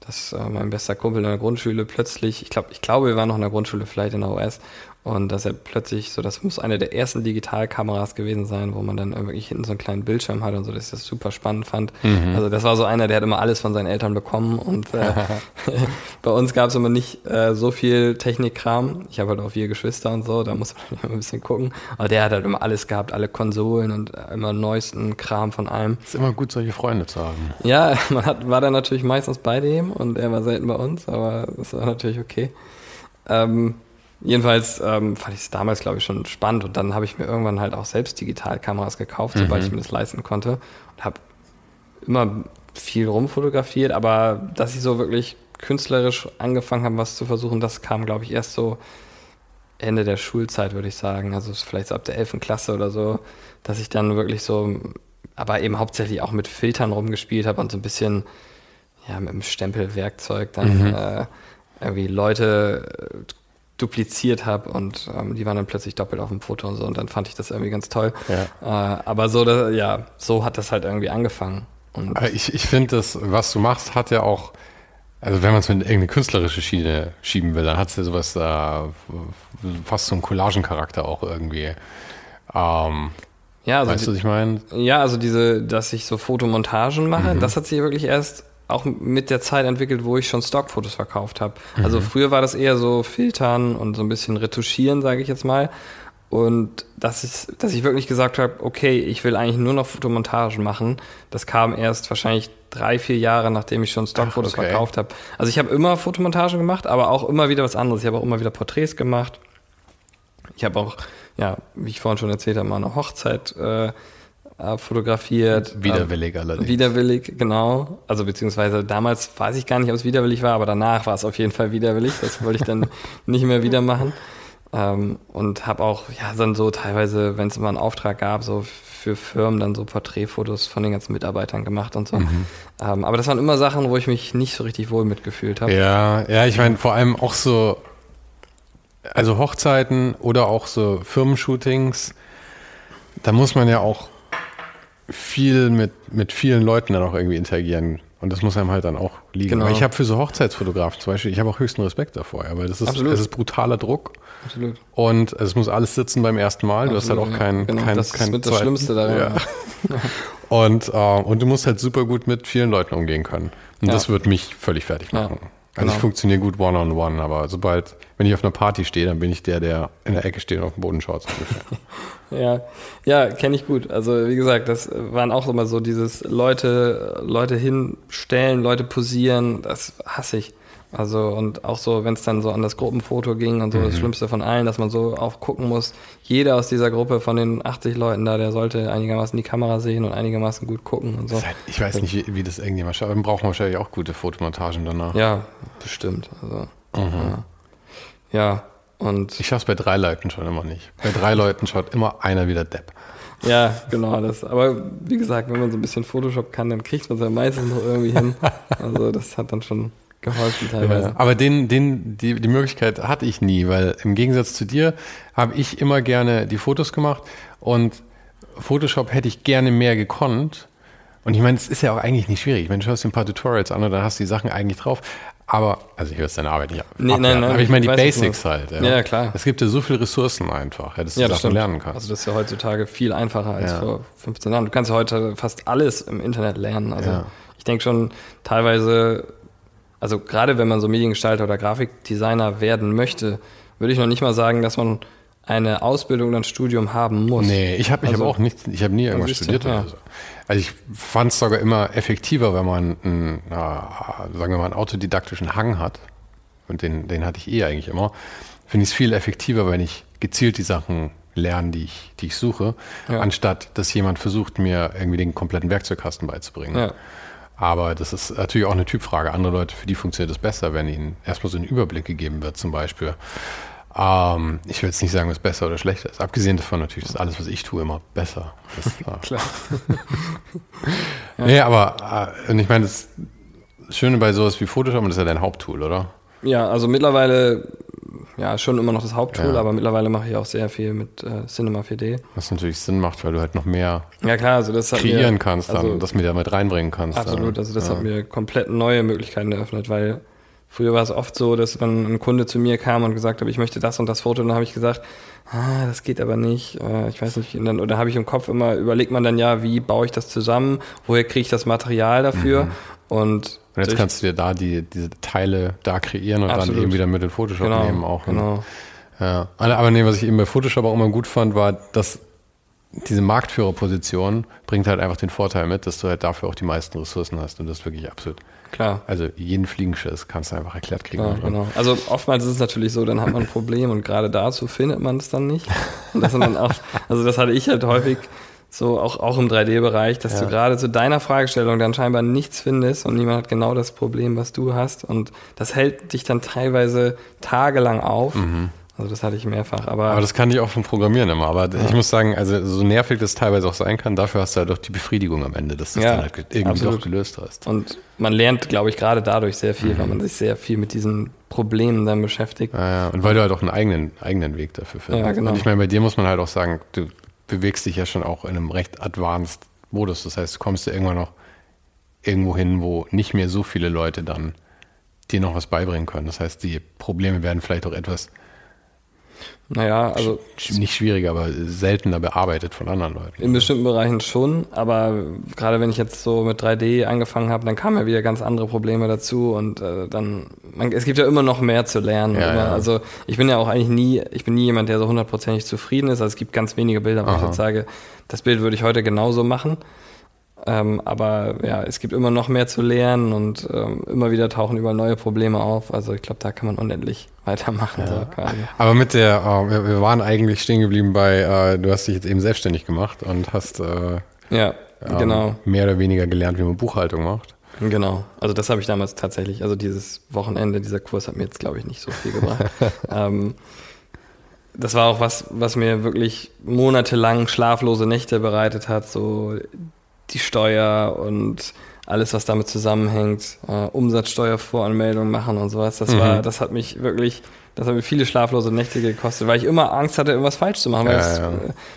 dass äh, mein bester Kumpel in der Grundschule plötzlich, ich glaube, ich glaube, wir waren noch in der Grundschule, vielleicht in der US, und dass er plötzlich, so das muss eine der ersten Digitalkameras gewesen sein, wo man dann wirklich hinten so einen kleinen Bildschirm hat und so, dass ich das super spannend fand. Mhm. Also das war so einer, der hat immer alles von seinen Eltern bekommen und äh, bei uns gab es immer nicht äh, so viel Technikkram. Ich habe halt auch vier Geschwister und so, da muss man immer ein bisschen gucken. Aber der hat halt immer alles gehabt, alle Konsolen und immer neuesten Kram von allem. Ist immer gut, solche Freunde zu haben. Ja, man hat, war dann natürlich meistens bei dem und er war selten bei uns, aber das war natürlich okay. Ähm, Jedenfalls ähm, fand ich es damals, glaube ich, schon spannend und dann habe ich mir irgendwann halt auch selbst Digitalkameras gekauft, mhm. sobald ich mir das leisten konnte und habe immer viel rumfotografiert, aber dass ich so wirklich künstlerisch angefangen habe, was zu versuchen, das kam, glaube ich, erst so Ende der Schulzeit, würde ich sagen. Also vielleicht so ab der 11. Klasse oder so, dass ich dann wirklich so, aber eben hauptsächlich auch mit Filtern rumgespielt habe und so ein bisschen, ja, mit dem Stempelwerkzeug dann mhm. äh, irgendwie Leute dupliziert habe und ähm, die waren dann plötzlich doppelt auf dem Foto und so und dann fand ich das irgendwie ganz toll. Ja. Äh, aber so, dass, ja, so hat das halt irgendwie angefangen. Und ich ich finde, das, was du machst, hat ja auch, also wenn man es mit irgendeine künstlerische Schiene schieben will, dann hat es ja sowas, äh, fast so einen Collagencharakter auch irgendwie. Ähm, ja, also weißt du, was ich meine? Ja, also diese, dass ich so Fotomontagen mache, mhm. das hat sich wirklich erst auch mit der Zeit entwickelt, wo ich schon Stockfotos verkauft habe. Also mhm. Also früher war das eher so filtern und so ein bisschen retuschieren, sage ich jetzt mal. Und das ist, dass ich wirklich gesagt habe, okay, ich will eigentlich nur noch Fotomontagen machen. Das kam erst wahrscheinlich drei, vier Jahre, nachdem ich schon Stockfotos okay. verkauft habe. Also ich habe immer Fotomontagen gemacht, aber auch immer wieder was anderes. Ich habe auch immer wieder Porträts gemacht. Ich habe auch, ja, wie ich vorhin schon erzählt habe, mal eine Hochzeit äh, fotografiert. Widerwillig ähm, allerdings. Widerwillig, genau. Also beziehungsweise damals weiß ich gar nicht, ob es widerwillig war, aber danach war es auf jeden Fall widerwillig. Das wollte ich dann nicht mehr wieder machen. Ähm, und habe auch, ja, dann so teilweise, wenn es immer einen Auftrag gab, so für Firmen dann so Porträtfotos von den ganzen Mitarbeitern gemacht und so. Mhm. Ähm, aber das waren immer Sachen, wo ich mich nicht so richtig wohl mitgefühlt habe. Ja, ja, ich meine vor allem auch so, also Hochzeiten oder auch so Firmenshootings, da muss man ja auch viel mit, mit vielen Leuten dann auch irgendwie interagieren. Und das muss einem halt dann auch liegen. Genau. Aber ich habe für so Hochzeitsfotografen zum Beispiel, ich habe auch höchsten Respekt davor, ja, weil das ist, das ist brutaler Druck. Absolut. Und es muss alles sitzen beim ersten Mal. Absolut, du hast halt auch kein, genau, kein, das kein ist das Schlimmste daran. Ja. und, äh, und du musst halt super gut mit vielen Leuten umgehen können. Und ja. das wird mich völlig fertig machen. Ja. Also genau. ich funktioniere gut one-on-one, -on -one, aber sobald, wenn ich auf einer Party stehe, dann bin ich der, der in der Ecke steht und auf dem Boden schaut. ja, ja, kenne ich gut. Also wie gesagt, das waren auch immer so dieses Leute, Leute hinstellen, Leute posieren, das hasse ich. Also und auch so, wenn es dann so an das Gruppenfoto ging und so Mhm. das Schlimmste von allen, dass man so auch gucken muss, jeder aus dieser Gruppe von den 80 Leuten da, der sollte einigermaßen die Kamera sehen und einigermaßen gut gucken und so. Halt- Ich weiß nicht, wie, wie das irgendjemand schafft. aber Wir brauchen wahrscheinlich auch gute Fotomontagen danach. Ja, bestimmt. Also, Mhm. ja. ja, und Ich schaff's bei drei Leuten schon immer nicht. Bei drei Leuten schaut immer einer wieder Depp. ja, genau das. Aber wie gesagt, wenn man so ein bisschen Photoshop kann, dann kriegt man es ja meistens noch irgendwie hin. Also das hat dann schon geholfen teilweise. Aber den, den, die, die Möglichkeit hatte ich nie, weil im Gegensatz zu dir habe ich immer gerne die Fotos gemacht und Photoshop hätte ich gerne mehr gekonnt. Und ich meine, es ist ja auch eigentlich nicht schwierig. Ich meine, du schaust dir ein paar Tutorials an und dann hast du die Sachen eigentlich drauf. Aber, also ich höre deine Arbeit nicht ab. Nee, nein, abwerten, nein, aber ich meine die ich Basics halt. Ja, klar. Es gibt ja so viele Ressourcen einfach, ja, dass du Sachen lernen kannst. Also das ist ja heutzutage viel einfacher als Ja. vor 15 Jahren. Du kannst ja heute fast alles im Internet lernen. Also Ja. ich denke schon teilweise, also gerade wenn man so Mediengestalter oder Grafikdesigner werden möchte, würde ich noch nicht mal sagen, dass man eine Ausbildung oder ein Studium haben muss. Nee, ich habe ich Also- hab auch nichts, ich habe nie irgendwas du, studiert ja. oder so. Also ich fand es sogar immer effektiver, wenn man einen, na, sagen wir mal, einen autodidaktischen Hang hat. Und den, den hatte ich eh eigentlich immer. Finde ich es viel effektiver, wenn ich gezielt die Sachen lerne, die ich, die ich suche, Ja. anstatt dass jemand versucht, mir irgendwie den kompletten Werkzeugkasten beizubringen. Ja. Aber das ist natürlich auch eine Typfrage. Andere Leute, für die funktioniert es besser, wenn ihnen erstmal so ein Überblick gegeben wird, zum Beispiel. Ähm, ich will jetzt nicht sagen, was besser oder schlechter ist. Abgesehen davon natürlich ist alles, was ich tue, immer besser. Ist klar. Klar. Nee, aber äh, und ich meine, das Schöne bei sowas wie Photoshop, das ist ja dein Haupttool, oder? Ja, also mittlerweile, ja, schon immer noch das Haupttool, Ja. aber mittlerweile mache ich auch sehr viel mit äh, Cinema 4D. Was natürlich Sinn macht, weil du halt noch mehr Ja klar, also das kreieren mir, kannst, dann, also, das mit damit reinbringen kannst. Absolut, dann. also das ja. hat mir komplett neue Möglichkeiten eröffnet, weil früher war es oft so, dass wenn ein Kunde zu mir kam und gesagt hat, ich möchte das und das Foto, dann habe ich gesagt, ah, das geht aber nicht, äh, ich weiß nicht, dann, oder habe ich im Kopf immer, überlegt man dann ja, wie baue ich das zusammen, woher kriege ich das Material dafür Mhm. und, Und jetzt kannst du dir da die, diese Teile da kreieren und Absolut. dann eben wieder mit in Photoshop genau, nehmen auch. Und- genau. Ja, aber aber nee, was ich eben bei Photoshop auch immer gut fand, war, dass diese Marktführerposition bringt halt einfach den Vorteil mit, dass du halt dafür auch die meisten Ressourcen hast und das ist wirklich absolut. Klar. Also jeden Fliegenschiss kannst du einfach erklärt kriegen. Drin. genau. Also oftmals ist es natürlich so, dann hat man ein Problem und gerade dazu findet man es dann nicht. Und das sind dann auch, also das hatte ich halt häufig so auch, auch im 3D-Bereich, dass Ja. du gerade zu deiner Fragestellung dann scheinbar nichts findest und niemand hat genau das Problem, was du hast. Und das hält dich dann teilweise tagelang auf. Also das hatte ich mehrfach. Aber. Aber das kann ich auch vom Programmieren immer. Aber ich muss sagen, also so nervig das teilweise auch sein kann, dafür hast du halt auch die Befriedigung am Ende, dass du Ja, dann halt irgendwie absolut. doch gelöst hast. und man lernt, glaube ich, gerade dadurch sehr viel, Mhm. weil man sich sehr viel mit diesen Problemen dann beschäftigt. Ja, ja. Und weil du halt auch einen eigenen, eigenen Weg dafür findest. Ja, genau. Und ich meine, bei dir muss man halt auch sagen, du bewegst dich ja schon auch in einem recht advanced Modus. Das heißt, du kommst ja irgendwann noch irgendwo hin, wo nicht mehr so viele Leute dann dir noch was beibringen können. Das heißt, die Probleme werden vielleicht auch etwas Naja, also nicht schwieriger, aber seltener bearbeitet von anderen Leuten. In bestimmten Bereichen schon, aber gerade wenn ich jetzt so mit 3D angefangen habe, dann kamen ja wieder ganz andere Probleme dazu und äh, dann, man, es gibt ja immer noch mehr zu lernen. Ja, ja. Also ich bin ja auch eigentlich nie, ich bin nie jemand, der so hundertprozentig zufrieden ist. Also es gibt ganz wenige Bilder, wo ich jetzt sage, das Bild würde ich heute genauso machen. Ähm, aber ja, es gibt immer noch mehr zu lernen und ähm, immer wieder tauchen überall neue Probleme auf. Also ich glaube, da kann man unendlich weitermachen. So quasi. Aber mit der, wir, wir waren eigentlich stehen geblieben bei, äh, du hast dich jetzt eben selbstständig gemacht und hast äh, Ja, ähm, genau. mehr oder weniger gelernt, wie man Buchhaltung macht. Genau, also das habe ich damals tatsächlich, also dieses Wochenende, dieser Kurs hat mir jetzt, glaube ich, nicht so viel gebracht. ähm, das war auch was, was mir wirklich monatelang schlaflose Nächte bereitet hat, so die Steuer und alles, was damit zusammenhängt, äh, Umsatzsteuervoranmeldung machen und sowas. Das Mhm. war, das hat mich wirklich, das hat mir viele schlaflose Nächte gekostet, weil ich immer Angst hatte, irgendwas falsch zu machen. Weil Ja, es, ja. äh,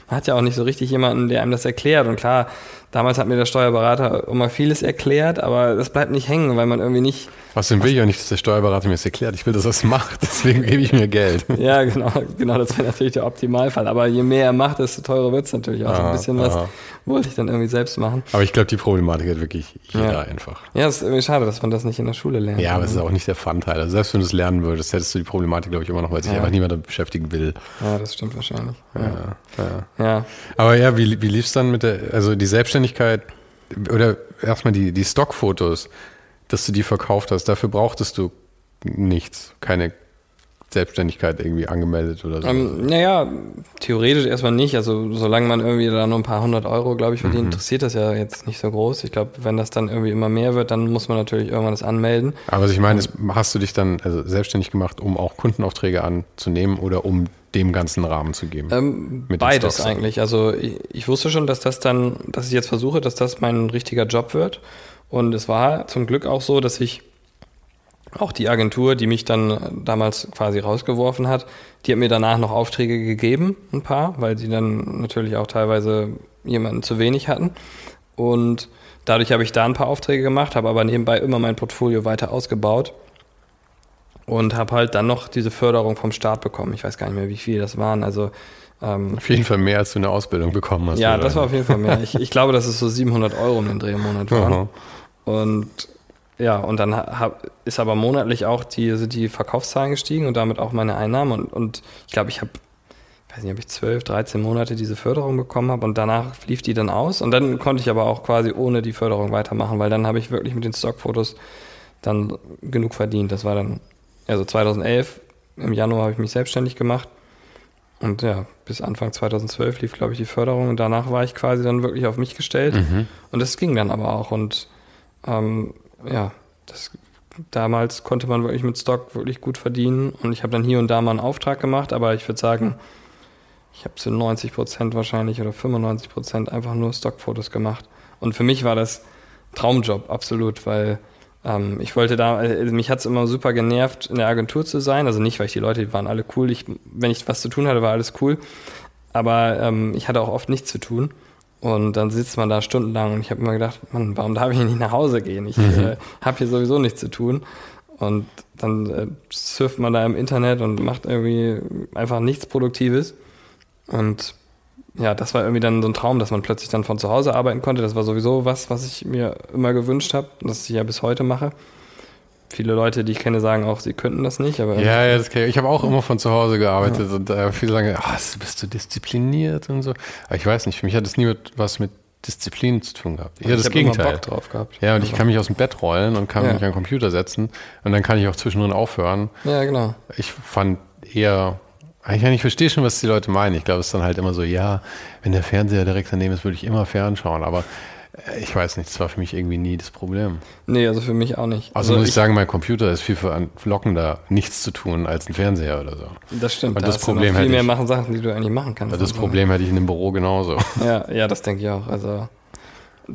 man hat ja auch nicht so richtig jemanden, der einem das erklärt. Und klar, damals hat mir der Steuerberater immer vieles erklärt, aber das bleibt nicht hängen, weil man irgendwie nicht, Außerdem will ich auch nicht, dass der Steuerberater mir das erklärt. Ich will, dass er es macht. Deswegen gebe ich mir Geld. ja genau, genau, das wäre natürlich der Optimalfall. Aber je mehr er macht, desto teurer wird es natürlich auch. so Aha, ein bisschen was aha. wollte ich dann irgendwie selbst machen. Aber ich glaube, die Problematik hat wirklich jeder Ja. einfach. Ja, es ist irgendwie schade, dass man das nicht in der Schule lernt. Ja, aber es ist auch nicht der Fun-Teil. Also selbst wenn du es lernen würdest, hättest du die Problematik, glaube ich, immer noch, weil sich Ja. einfach niemand damit beschäftigen will. ja, das stimmt wahrscheinlich. Ja. Ja, ja. ja. Aber ja, wie, wie lief es dann mit der, also die Selbstständigkeit oder erstmal die, die Stockfotos, dass du die verkauft hast, dafür brauchtest du nichts, keine Selbstständigkeit irgendwie angemeldet oder so? Ähm, naja, theoretisch erstmal nicht. Also solange man irgendwie da nur ein paar hundert Euro, glaube ich, verdient, Mhm. interessiert das ja jetzt nicht so groß. Ich glaube, wenn das dann irgendwie immer mehr wird, dann muss man natürlich irgendwann das anmelden. Aber was ich meine, ist, hast du dich dann also selbstständig gemacht, um auch Kundenaufträge anzunehmen oder um dem ganzen Rahmen zu geben? Ähm, beides eigentlich. Also ich, ich wusste schon, dass das dann, dass ich jetzt versuche, dass das mein richtiger Job wird. Und es war zum Glück auch so, dass ich auch die Agentur, die mich dann damals quasi rausgeworfen hat, die hat mir danach noch Aufträge gegeben, ein paar, weil sie dann natürlich auch teilweise jemanden zu wenig hatten. Und dadurch habe ich da ein paar Aufträge gemacht, habe aber nebenbei immer mein Portfolio weiter ausgebaut und habe halt dann noch diese Förderung vom Staat bekommen. Ich weiß gar nicht mehr, wie viel das waren. Also ähm, Auf jeden Fall mehr, als du eine Ausbildung bekommen hast. ja, das war auf jeden Fall mehr. Ich, ich glaube, dass es so 700 Euro um den Dreh im Monat waren. Aha. Und ja, und dann hab, ist aber monatlich auch die, sind die Verkaufszahlen gestiegen und damit auch meine Einnahmen. Und, und ich glaube, ich habe, weiß nicht, ob ich 12, 13 Monate diese Förderung bekommen habe und danach lief die dann aus. Und dann konnte ich aber auch quasi ohne die Förderung weitermachen, weil dann habe ich wirklich mit den Stockfotos dann genug verdient. Das war dann, also 2011, im Januar habe ich mich selbstständig gemacht. Und ja, bis Anfang 2012 lief, glaube ich, die Förderung und danach war ich quasi dann wirklich auf mich gestellt. Mhm. Und das ging dann aber auch. Und ähm, ja, das, damals konnte man wirklich mit Stock wirklich gut verdienen. Und ich habe dann hier und da mal einen Auftrag gemacht, aber ich würde sagen, ich habe zu 90 Prozent wahrscheinlich oder 95 Prozent einfach nur Stockfotos gemacht. Und für mich war das Traumjob, absolut, weil ähm, ich wollte da, also mich hat es immer super genervt, in der Agentur zu sein. Also nicht, weil ich die Leute, die waren alle cool. Ich, wenn ich was zu tun hatte, war alles cool. Aber ähm, ich hatte auch oft nichts zu tun. Und dann sitzt man da stundenlang und ich habe immer gedacht, Mann, warum darf ich nicht nach Hause gehen? Ich äh, habe hier sowieso nichts zu tun. Und dann äh, surft man da im Internet und macht irgendwie einfach nichts Produktives. Und ja, das war irgendwie dann so ein Traum, dass man plötzlich dann von zu Hause arbeiten konnte. Das war sowieso was, was ich mir immer gewünscht habe, das ich ja bis heute mache. Viele Leute, die ich kenne, sagen auch, sie könnten das nicht, aber Ja, ja, das kann ich. Ich habe auch immer von zu Hause gearbeitet und äh, viele sagen, ah, bist du diszipliniert und so. Aber ich weiß nicht, für mich hat das nie mit, was mit Disziplin zu tun gehabt. Ja, das hab immer Gegenteil. Bock drauf gehabt. Ja, und ich Also, kann mich aus dem Bett rollen und kann Ja. mich an den Computer setzen und dann kann ich auch zwischendrin aufhören. Ja, genau. Ich fand eher, ich, meine, ich verstehe schon, was die Leute meinen. Ich glaube, es ist dann halt immer so, ja, wenn der Fernseher direkt daneben ist, würde ich immer fernschauen. Aber äh, ich weiß nicht, das war für mich irgendwie nie das Problem. Nee, also für mich auch nicht. Also, muss ich sagen, mein Computer ist viel verlockender, nichts zu tun als ein Fernseher oder so. Das stimmt. Und da das noch Problem viel hätte mehr ich- machen Sachen, die du eigentlich machen kannst. Das Also, Problem hätte ich in dem Büro genauso. Ja, ja, das denke ich auch. Also, da-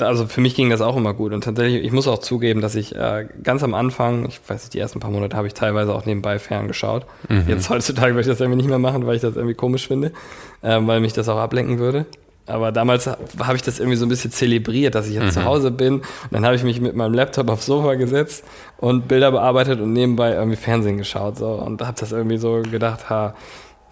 also für mich ging das auch immer gut. Und tatsächlich, ich muss auch zugeben, dass ich äh, ganz am Anfang, ich weiß nicht, die ersten paar Monate habe ich teilweise auch nebenbei ferngeschaut. Mhm. Jetzt heutzutage würde ich das irgendwie nicht mehr machen, weil ich das irgendwie komisch finde, äh, weil mich das auch ablenken würde. Aber damals ha- habe ich das irgendwie so ein bisschen zelebriert, dass ich jetzt Mhm. zu Hause bin. Und dann habe ich mich mit meinem Laptop aufs Sofa gesetzt und Bilder bearbeitet und nebenbei irgendwie Fernsehen geschaut. So. Und habe das irgendwie so gedacht, ha,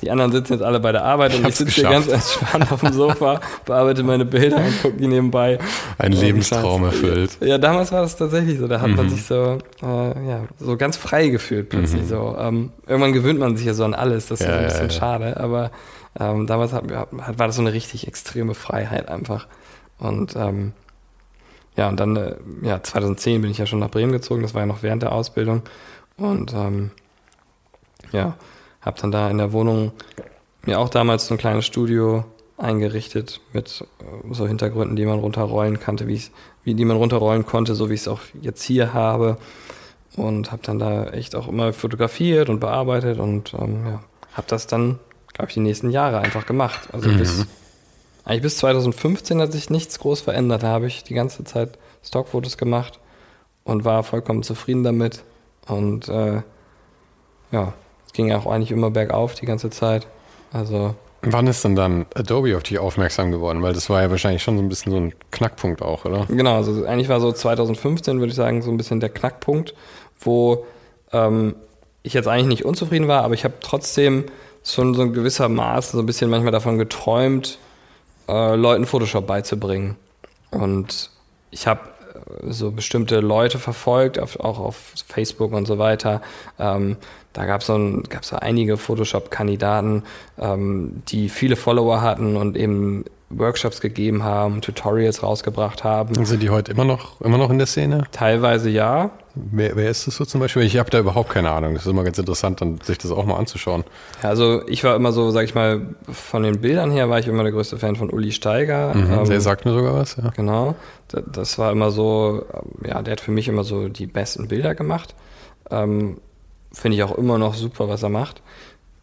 die anderen sitzen jetzt alle bei der Arbeit und ich sitze hier ganz entspannt auf dem Sofa, bearbeite meine Bilder und gucke die nebenbei. Ein Und Lebenstraum erfüllt. Ja, damals war das tatsächlich so. Da hat man Mhm. sich so, äh, ja, so ganz frei gefühlt plötzlich. So, ähm, irgendwann gewöhnt man sich ja so an alles. Das ist Ja, ein ja, bisschen ja. schade. Aber ähm, damals hat, hat, war das so eine richtig extreme Freiheit einfach. Und ähm, ja, und dann, äh, ja, 2010 bin ich ja schon nach Bremen gezogen. Das war ja noch während der Ausbildung. Und ähm, ja, habe dann da in der Wohnung mir auch damals so ein kleines Studio eingerichtet mit äh, so Hintergründen, die man runterrollen kannte, wie wie die man runterrollen konnte, so wie ich es auch jetzt hier habe. Und habe dann da echt auch immer fotografiert und bearbeitet und ähm, ja, habe das dann, glaube ich, die nächsten Jahre einfach gemacht. Also Mhm. bis eigentlich bis 2015 hat sich nichts groß verändert. Da habe ich die ganze Zeit Stockfotos gemacht und war vollkommen zufrieden damit. Und äh, ja, ging ja auch eigentlich immer bergauf die ganze Zeit. Also Wann ist denn dann Adobe auf dich aufmerksam geworden? Weil das war ja wahrscheinlich schon so ein bisschen so ein Knackpunkt auch, oder? Genau, also eigentlich war so 2015, würde ich sagen, so ein bisschen der Knackpunkt, wo ähm, ich jetzt eigentlich nicht unzufrieden war, aber ich habe trotzdem schon so ein gewisser Maß so ein bisschen manchmal davon geträumt, äh, Leuten Photoshop beizubringen. Und ich habe äh, so bestimmte Leute verfolgt, auf, auch auf Facebook und so weiter. Ähm, da gab es so, ein- gab's so einige Photoshop-Kandidaten, ähm, die viele Follower hatten und eben Workshops gegeben haben, Tutorials rausgebracht haben. Sind die heute immer noch, immer noch in der Szene? Teilweise ja. Wer, wer ist das so zum Beispiel? Ich habe da überhaupt keine Ahnung. Das ist immer ganz interessant, dann sich das auch mal anzuschauen. Also ich war immer so, sag ich mal, von den Bildern her war ich immer der größte Fan von Uli Steiger. Mhm, Ähm, der sagt mir sogar was, ja. Genau. Da- Das war immer so, ja, der hat für mich immer so die besten Bilder gemacht. Ähm, Finde ich auch immer noch super, was er macht.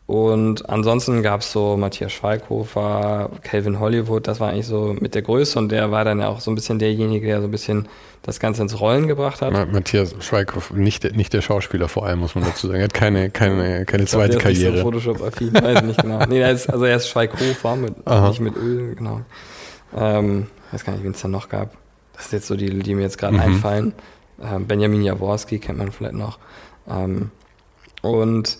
Und ansonsten gab es so Matthias Schweighofer, Calvin Hollywood, das war eigentlich so mit der Größe und der war dann ja auch so ein bisschen derjenige, der so ein bisschen das Ganze ins Rollen gebracht hat. Ma- Matthias Schweighoff, nicht, der- nicht der Schauspieler vor allem, muss man dazu sagen. Er hat keine, keine, keine Ich glaub, zweite der ist nicht Karriere. So Photoshop-affin, weiß ich nicht genau. Nee, ist, also er ist Schweighofer, mit, Aha. nicht mit Öl, genau. Ähm, weiß gar nicht, wen es da noch gab. Das sind jetzt so die, die mir jetzt gerade Mhm. einfallen. Ähm, Benjamin Jaworski kennt man vielleicht noch. Ähm, und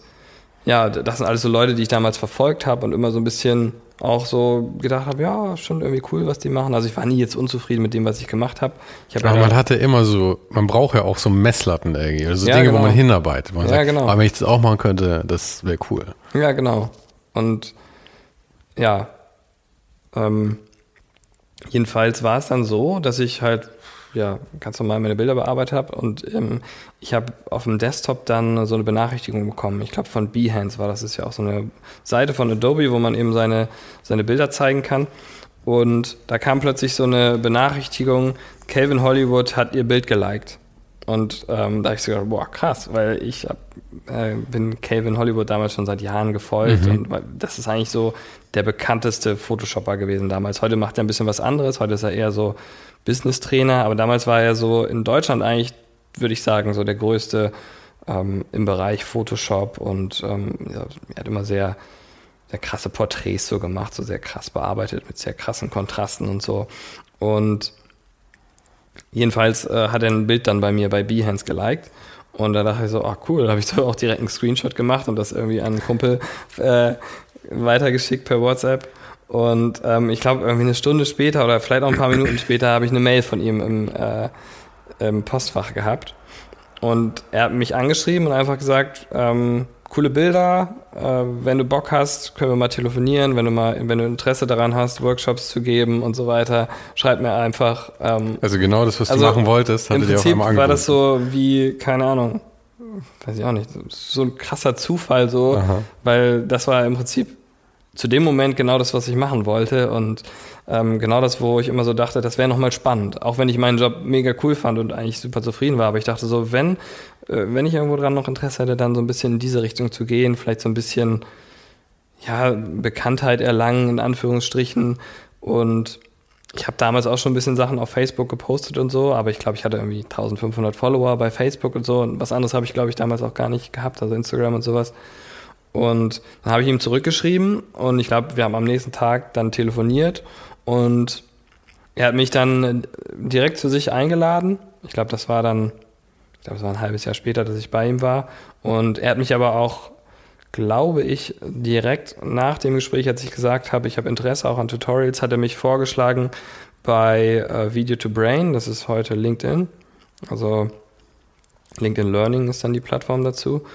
ja, das sind alles so Leute, die ich damals verfolgt habe und immer so ein bisschen auch so gedacht habe, ja, schon irgendwie cool, was die machen. Also ich war nie jetzt unzufrieden mit dem, was ich gemacht habe. Ich habe Aber ja man hatte immer so, man braucht ja auch so Messlatten irgendwie, also Ja, Dinge, wo genau. man hinarbeitet. Man Ja, sagt, genau. aber wenn ich das auch machen könnte, das wäre cool. Ja, genau. Und ja, ähm, jedenfalls war es dann so, dass ich halt ja ganz normal meine Bilder bearbeitet habe und ähm, ich habe auf dem Desktop dann so eine Benachrichtigung bekommen. Ich glaube von Behance war das. das ist ja auch so eine Seite von Adobe, wo man eben seine seine Bilder zeigen kann. Und da kam plötzlich so eine Benachrichtigung: Calvin Hollywood hat ihr Bild geliked. Und ähm, da habe ich so gedacht, boah, krass, weil ich hab, äh, bin Calvin Hollywood damals schon seit Jahren gefolgt und weil das ist eigentlich so der bekannteste Photoshopper gewesen damals. Heute macht er ein bisschen was anderes, heute ist er eher so Business-Trainer, aber damals war er so in Deutschland eigentlich, würde ich sagen, so der größte ähm, im Bereich Photoshop und ähm, ja, er hat immer sehr, sehr krasse Porträts so gemacht, so sehr krass bearbeitet mit sehr krassen Kontrasten und so. Und Jedenfalls äh, hat er ein Bild dann bei mir bei Behance geliked. Und da dachte ich so, ah cool, da habe ich so auch direkt einen Screenshot gemacht und das irgendwie an einen Kumpel äh, weitergeschickt per WhatsApp. Und ähm, ich glaube, irgendwie eine Stunde später oder vielleicht auch ein paar Minuten später habe ich eine Mail von ihm im, äh, im Postfach gehabt. Und er hat mich angeschrieben und einfach gesagt, ähm, coole Bilder, äh, wenn du Bock hast, können wir mal telefonieren, wenn du mal, wenn du Interesse daran hast, Workshops zu geben und so weiter, schreib mir einfach. Ähm, Also genau das, was Also, du machen wolltest, hatte dir Prinzip einmal war angeboten. das so wie, keine Ahnung, weiß ich auch nicht, so ein krasser Zufall so, Aha. weil das war im Prinzip zu dem Moment genau das, was ich machen wollte und ähm, genau das, wo ich immer so dachte, das wäre nochmal spannend. Auch wenn ich meinen Job mega cool fand und eigentlich super zufrieden war, aber ich dachte so, wenn, äh, wenn ich irgendwo dran noch Interesse hätte, dann so ein bisschen in diese Richtung zu gehen, vielleicht so ein bisschen, ja, Bekanntheit erlangen, in Anführungsstrichen und ich habe damals auch schon ein bisschen Sachen auf Facebook gepostet und so, aber ich glaube, ich hatte irgendwie 1500 Follower bei Facebook und so und was anderes habe ich, glaube ich, damals auch gar nicht gehabt, also Instagram und sowas. Und dann habe ich ihm zurückgeschrieben und ich glaube, wir haben am nächsten Tag dann telefoniert und er hat mich dann äh, direkt zu sich eingeladen. Ich glaube, das war dann, ich glaube, es war ein halbes Jahr später, dass ich bei ihm war. Und er hat mich aber auch, glaube ich, direkt nach dem Gespräch, als ich gesagt habe, ich habe Interesse auch an Tutorials, hat er mich vorgeschlagen bei äh, Video to Brain, das ist heute LinkedIn. Also LinkedIn Learning ist dann die Plattform dazu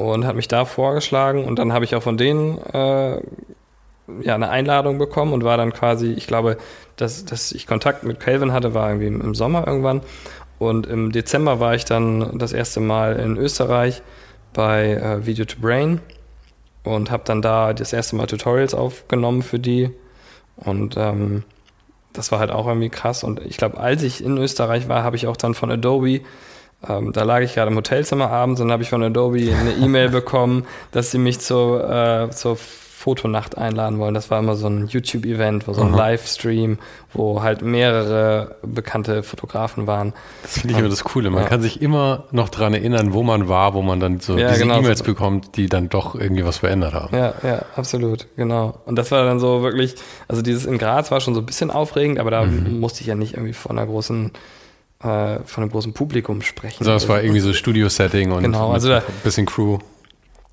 und hat mich da vorgeschlagen und dann habe ich auch von denen äh, ja eine Einladung bekommen und war dann quasi, ich glaube, dass, dass ich Kontakt mit Calvin hatte, war irgendwie im, Sommer irgendwann und im Dezember war ich dann das erste Mal in Österreich bei äh, Video to Brain und habe dann da das erste Mal Tutorials aufgenommen für die und ähm, das war halt auch irgendwie krass und ich glaube, als ich in Österreich war, habe ich auch dann von Adobe ähm, da lag ich gerade im Hotelzimmer abends und habe ich von Adobe eine E-Mail bekommen, dass sie mich zur, äh, zur Fotonacht einladen wollen. Das war immer so ein YouTube-Event, so ein Aha. Livestream, wo halt mehrere bekannte Fotografen waren. Das finde ich immer das Coole. Man Ja. kann sich immer noch dran erinnern, wo man war, wo man dann so Ja, diese genau. E-Mails bekommt, die dann doch irgendwie was verändert haben. Ja, ja, absolut, genau. Und das war dann so wirklich, also dieses in Graz war schon so ein bisschen aufregend, aber da musste ich ja nicht irgendwie von einer großen, äh, von einem großen Publikum sprechen. Also das war irgendwie so Studio-Setting und Genau, also ein bisschen Crew.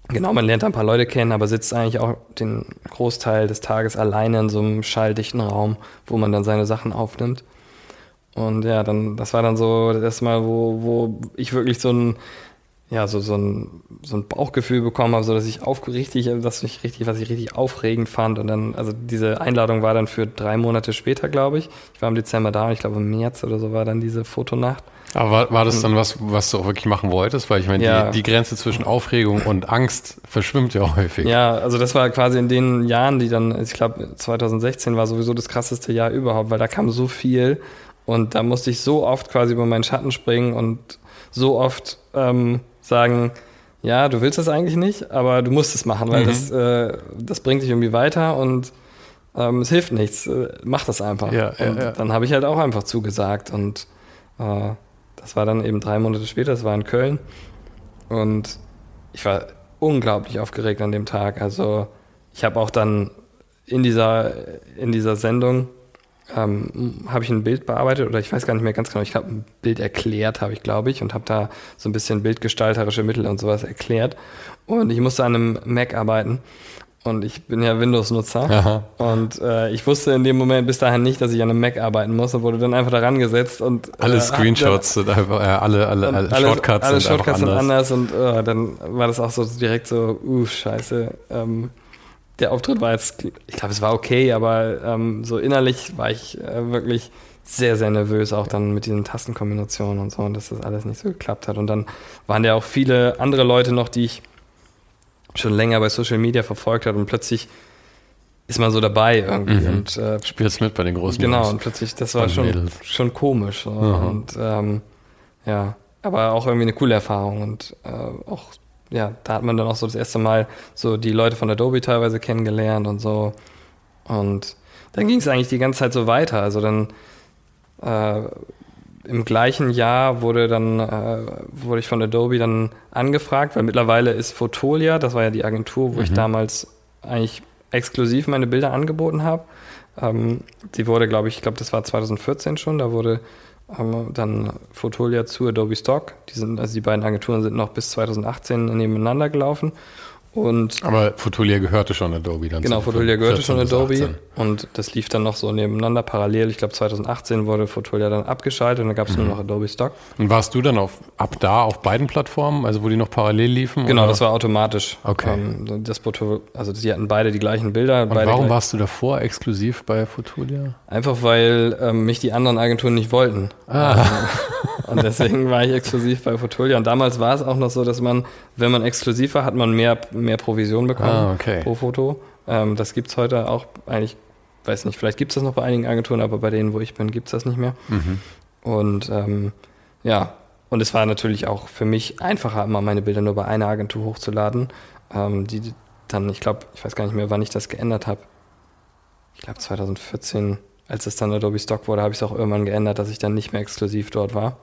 Genau, man lernt ein paar Leute kennen, aber sitzt eigentlich auch den Großteil des Tages alleine in so einem schalldichten Raum, wo man dann seine Sachen aufnimmt. Und ja, dann, das war dann so das Mal, wo, wo ich wirklich so ein, ja, so, so, ein, so ein Bauchgefühl bekommen habe, so dass ich auf, richtig, dass ich richtig, was ich richtig aufregend fand. Und dann, also diese Einladung war dann für drei Monate später, glaube ich. Ich war im Dezember da und ich glaube im März oder so war dann diese Fotonacht. Aber war, war das dann was, was du auch wirklich machen wolltest? Weil ich meine, ja. die, die Grenze zwischen Aufregung und Angst verschwimmt ja häufig. Ja, also das war quasi in den Jahren, die dann, ich glaube 2016 war sowieso das krasseste Jahr überhaupt, weil da kam so viel und da musste ich so oft quasi über meinen Schatten springen und so oft ähm, sagen, ja, du willst das eigentlich nicht, aber du musst es machen, weil mhm. das, äh, das bringt dich irgendwie weiter und ähm, es hilft nichts. Äh, mach das einfach. Ja, und ja, ja. dann habe ich halt auch einfach zugesagt und äh, das war dann eben drei Monate später, das war in Köln und ich war unglaublich aufgeregt an dem Tag. Also ich habe auch dann in dieser, in dieser Sendung ähm, habe ich ein Bild bearbeitet oder ich weiß gar nicht mehr ganz genau, ich habe ein Bild erklärt, habe ich glaube ich, und habe da so ein bisschen bildgestalterische Mittel und sowas erklärt. Und ich musste an einem Mac arbeiten und ich bin ja Windows-Nutzer und äh, ich wusste in dem Moment bis dahin nicht, dass ich an einem Mac arbeiten muss und wurde dann einfach daran gesetzt und alle äh, Screenshots sind einfach, äh, alle, alle, alle Shortcuts, alle sind, Shortcuts sind anders, und äh, dann war das auch so direkt so, uh, scheiße. Ähm, der Auftritt war jetzt, ich glaube, es war okay, aber ähm, so innerlich war ich äh, wirklich sehr, sehr nervös, auch dann mit diesen Tastenkombinationen und so, und dass das alles nicht so geklappt hat. Und dann waren ja auch viele andere Leute noch, die ich schon länger bei Social Media verfolgt habe und plötzlich ist man so dabei irgendwie mhm. und äh, spielst mit bei den großen Genau, Jungs. und plötzlich, das war schon, schon komisch. So. Mhm. Und ähm, ja, aber auch irgendwie eine coole Erfahrung und äh, auch ja, da hat man dann auch so das erste Mal so die Leute von Adobe teilweise kennengelernt und so. Und dann ging es eigentlich die ganze Zeit so weiter. Also dann äh, im gleichen Jahr wurde dann äh, wurde ich von Adobe dann angefragt, weil mittlerweile ist Fotolia, das war ja die Agentur, wo mhm. ich damals eigentlich exklusiv meine Bilder angeboten habe. Ähm, die wurde, glaube ich, ich glaube, das war 2014 schon, da wurde haben dann Fotolia zu Adobe Stock. Die sind, also die beiden Agenturen sind noch bis 2018 nebeneinander gelaufen. Und Aber Fotolia gehörte schon Adobe dann. Genau, Fotolia gehörte schon Adobe. Und das lief dann noch so nebeneinander parallel. Ich glaube, 2018 wurde Fotolia dann abgeschaltet und dann gab es mhm. nur noch Adobe Stock. Und warst du dann auf, ab da auf beiden Plattformen, also wo die noch parallel liefen? Genau, oder? das war automatisch. Okay. Ähm, das also die hatten beide die gleichen Bilder. Und warum warst du davor exklusiv bei Fotolia? Einfach weil ähm, mich die anderen Agenturen nicht wollten. Ah. Ähm, und deswegen war ich exklusiv bei Fotolia. Und damals war es auch noch so, dass man, wenn man exklusiv war, hat man mehr mehr Provision bekommen ah, okay. pro Foto. Ähm, das gibt es heute auch eigentlich, weiß nicht, vielleicht gibt es das noch bei einigen Agenturen, aber bei denen, wo ich bin, gibt es das nicht mehr. Mhm. Und ähm, ja, und es war natürlich auch für mich einfacher, immer meine Bilder nur bei einer Agentur hochzuladen, ähm, die dann, ich glaube, ich weiß gar nicht mehr, wann ich das geändert habe. Ich glaube 2014, als es dann Adobe Stock wurde, habe ich es auch irgendwann geändert, dass ich dann nicht mehr exklusiv dort war.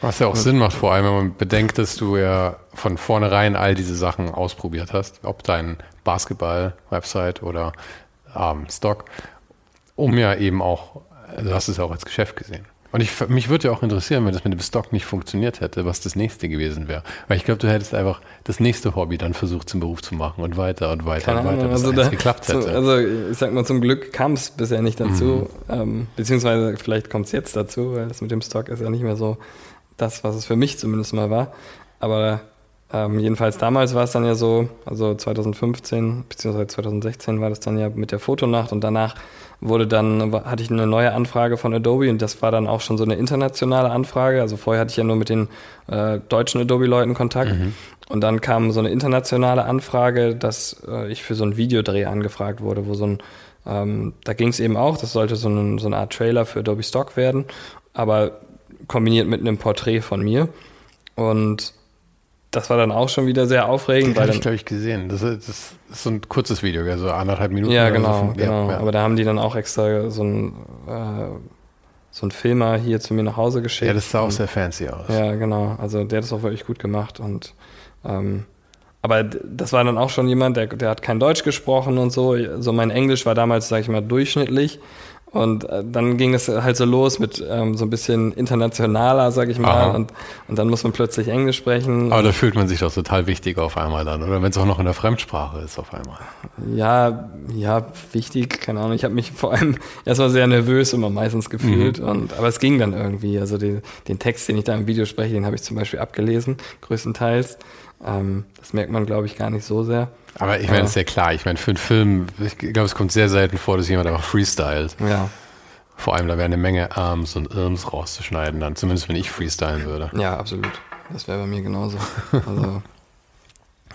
Was ja auch Sinn macht, vor allem wenn man bedenkt, dass du ja von vornherein all diese Sachen ausprobiert hast, ob dein Basketball-Website oder ähm, Stock, um ja eben auch, du hast es ja auch als Geschäft gesehen. Und ich, mich würde ja auch interessieren, wenn das mit dem Stock nicht funktioniert hätte, was das nächste gewesen wäre. Weil ich glaube, du hättest einfach das nächste Hobby dann versucht zum Beruf zu machen und weiter und weiter Keine und weiter, bis also es geklappt hätte. also ich sag mal, zum Glück kam es bisher nicht dazu. Mhm. Ähm, beziehungsweise vielleicht kommt es jetzt dazu, weil das mit dem Stock ist ja nicht mehr so das, was es für mich zumindest mal war. Aber ähm, jedenfalls damals war es dann ja so, also 2015 bzw. 2016 war das dann ja mit der Fotonacht und danach wurde dann, hatte ich eine neue Anfrage von Adobe und das war dann auch schon so eine internationale Anfrage. Also vorher hatte ich ja nur mit den äh, deutschen Adobe-Leuten Kontakt mhm. und dann kam so eine internationale Anfrage, dass äh, ich für so einen Videodreh angefragt wurde, wo so ein ähm, da ging es eben auch, das sollte so, ein, so eine Art Trailer für Adobe Stock werden, aber kombiniert mit einem Porträt von mir. Und das war dann auch schon wieder sehr aufregend. Das habe ich, glaube ich, gesehen. Das ist, das ist, so ein kurzes Video, also anderthalb Minuten. Ja, genau, so. genau. Ja, Aber da haben die dann auch extra so ein, äh, so ein Filmer hier zu mir nach Hause geschickt. Ja, das sah auch sehr fancy aus. Ja, genau. Also der hat das auch wirklich gut gemacht. Und ähm, aber das war dann auch schon jemand, der, der hat kein Deutsch gesprochen und so. So mein Englisch war damals, sage ich mal, durchschnittlich. Und äh, dann ging es halt so los mit ähm, so ein bisschen internationaler, sag ich mal. Und, und dann muss man plötzlich Englisch sprechen. Aber da fühlt man sich doch total wichtig auf einmal dann, oder wenn es auch noch in der Fremdsprache ist auf einmal. Ja, ja, wichtig, keine Ahnung. Ich habe mich vor allem erstmal sehr nervös immer meistens gefühlt. Mhm. Und, aber es ging dann irgendwie. Also die, den Text, den ich da im Video spreche, den habe ich zum Beispiel abgelesen, größtenteils. Ähm, das merkt man, glaube ich, gar nicht so sehr. Aber ich meine, ja. ist ja klar. Ich meine, für einen Film, ich glaube, es kommt sehr selten vor, dass jemand einfach freestylt. Ja. Vor allem, da wäre eine Menge Arms und Irms rauszuschneiden, dann zumindest wenn ich freestylen würde. Ja, absolut. Das wäre bei mir genauso. Also,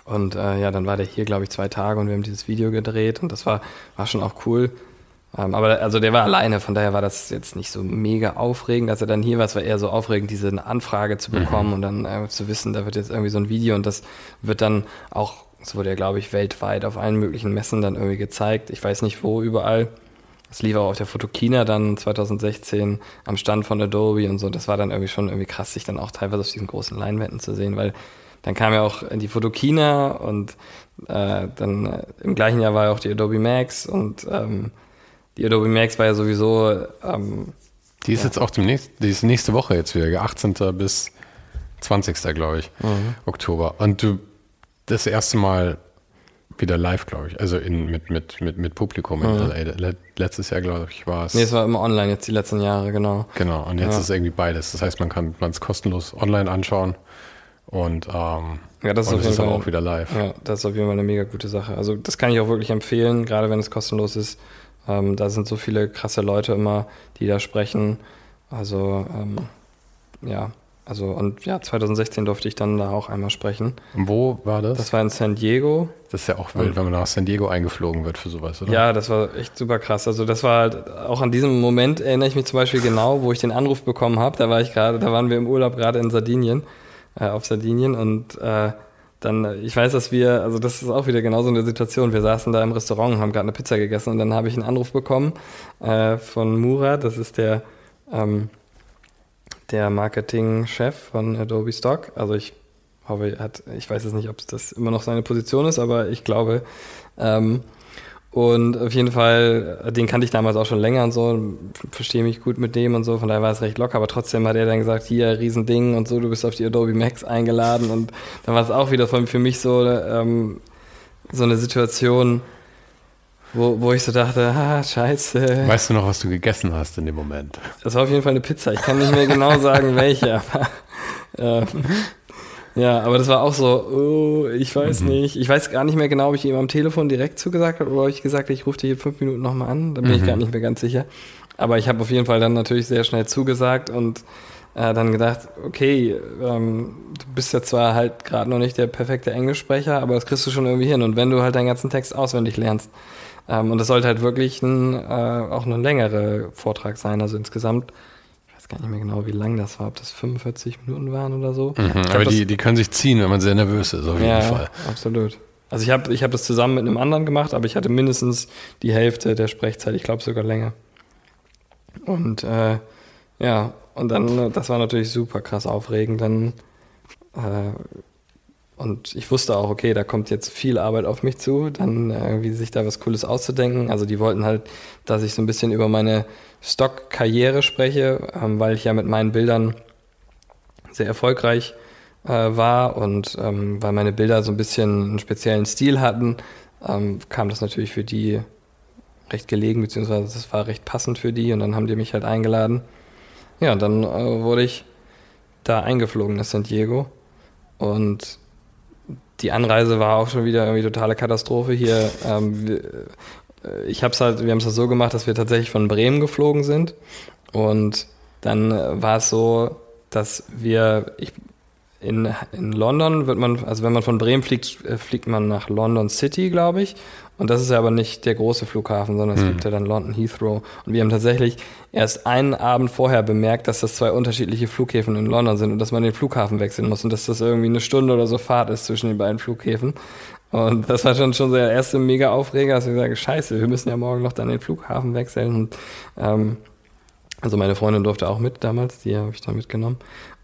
und äh, ja, dann war der hier, glaube ich, zwei Tage und wir haben dieses Video gedreht und das war, war schon auch cool. Ähm, aber also der war alleine, von daher war das jetzt nicht so mega aufregend, dass er dann hier war. Es war eher so aufregend, diese Anfrage zu bekommen mhm. und dann äh, zu wissen, da wird jetzt irgendwie so ein Video und das wird dann auch es wurde ja, glaube ich, weltweit auf allen möglichen Messen dann irgendwie gezeigt. Ich weiß nicht wo, überall. Es lief auch auf der Fotokina dann 2016 am Stand von Adobe und so. Das war dann irgendwie schon irgendwie krass, sich dann auch teilweise auf diesen großen Leinwänden zu sehen, weil dann kam ja auch die Fotokina und äh, dann äh, im gleichen Jahr war ja auch die Adobe Max und ähm, die Adobe Max war ja sowieso. Ähm, die ist ja. jetzt auch demnächst, die ist nächste Woche jetzt wieder, 18. bis 20. glaube ich, mhm. Oktober. Und du das erste Mal wieder live, glaube ich. Also in, mit, mit, mit, mit Publikum in mhm. LA. Letztes Jahr, glaube ich, war es. Nee, es war immer online jetzt die letzten Jahre, genau. Genau, und jetzt ja. ist es irgendwie beides. Das heißt, man kann es kostenlos online anschauen und, ähm, ja, das ist, und auf jeden Fall, auch wieder live. Ja, das ist auf jeden Fall eine mega gute Sache. Also das kann ich auch wirklich empfehlen, gerade wenn es kostenlos ist. Ähm, da sind so viele krasse Leute immer, die da sprechen. Also ähm, ja, also und ja, 2016 durfte ich dann da auch einmal sprechen. Und wo war das? Das war in San Diego. Das ist ja auch wild, wenn man nach San Diego eingeflogen wird für sowas, oder? Ja, das war echt super krass. Also das war halt, auch an diesem Moment erinnere ich mich zum Beispiel genau, wo ich den Anruf bekommen habe. Da war ich gerade, da waren wir im Urlaub gerade in Sardinien, äh, auf Sardinien und äh, dann, ich weiß, dass wir, also das ist auch wieder genauso eine Situation. Wir saßen da im Restaurant und haben gerade eine Pizza gegessen und dann habe ich einen Anruf bekommen äh, von Murat, das ist der ähm, der Marketingchef von Adobe Stock. Also ich hoffe, er hat, ich weiß jetzt nicht, ob das immer noch seine Position ist, aber ich glaube. Ähm, und auf jeden Fall, den kannte ich damals auch schon länger und so, verstehe mich gut mit dem und so, von daher war es recht locker, aber trotzdem hat er dann gesagt, hier, Riesending und so, du bist auf die Adobe Max eingeladen und dann war es auch wieder für mich so, ähm, so eine Situation, wo, wo ich so dachte, ah, scheiße. Weißt du noch, was du gegessen hast in dem Moment? Das war auf jeden Fall eine Pizza. Ich kann nicht mehr genau sagen, welche, aber ähm, ja, aber das war auch so, oh, ich weiß mhm. nicht. Ich weiß gar nicht mehr genau, ob ich ihm am Telefon direkt zugesagt habe oder ob ich gesagt habe, ich rufe dich in fünf Minuten nochmal an. Da bin mhm. ich gar nicht mehr ganz sicher. Aber ich habe auf jeden Fall dann natürlich sehr schnell zugesagt und äh, dann gedacht, okay, ähm, du bist ja zwar halt gerade noch nicht der perfekte Englischsprecher, aber das kriegst du schon irgendwie hin. Und wenn du halt deinen ganzen Text auswendig lernst, ähm, und das sollte halt wirklich ein, äh, auch ein längerer Vortrag sein. Also insgesamt, gar nicht mehr genau, wie lang das war, ob das 45 Minuten waren oder so. Mhm, aber die, die können sich ziehen, wenn man sehr nervös ist, auf jeden ja, Fall. Absolut. Also ich habe ich hab das zusammen mit einem anderen gemacht, aber ich hatte mindestens die Hälfte der Sprechzeit, ich glaube sogar länger. Und äh, ja, und dann, das war natürlich super krass aufregend. Dann äh, und ich wusste auch, okay, da kommt jetzt viel Arbeit auf mich zu, dann irgendwie sich da was Cooles auszudenken. Also die wollten halt, dass ich so ein bisschen über meine Stock-Karriere spreche, ähm, weil ich ja mit meinen Bildern sehr erfolgreich äh, war und ähm, weil meine Bilder so ein bisschen einen speziellen Stil hatten, ähm, kam das natürlich für die recht gelegen, beziehungsweise das war recht passend für die und dann haben die mich halt eingeladen. Ja, und dann äh, wurde ich da eingeflogen nach San Diego und die Anreise war auch schon wieder irgendwie totale Katastrophe hier. Ähm, äh, ich hab's halt, wir haben es halt so gemacht, dass wir tatsächlich von Bremen geflogen sind und dann äh, war es so, dass wir, ich, in, in London wird man, also wenn man von Bremen fliegt, äh, fliegt man nach London City, glaube ich. Und das ist ja aber nicht der große Flughafen, sondern es hm. gibt ja dann London Heathrow. Und wir haben tatsächlich erst einen Abend vorher bemerkt, dass das zwei unterschiedliche Flughäfen in London sind und dass man den Flughafen wechseln muss und dass das irgendwie eine Stunde oder so Fahrt ist zwischen den beiden Flughäfen. Und das war schon, schon so der erste mega Aufreger, dass wir sagen, scheiße, wir müssen ja morgen noch dann den Flughafen wechseln. Und, ähm, also meine Freundin durfte auch mit damals, die habe ich dann mitgenommen.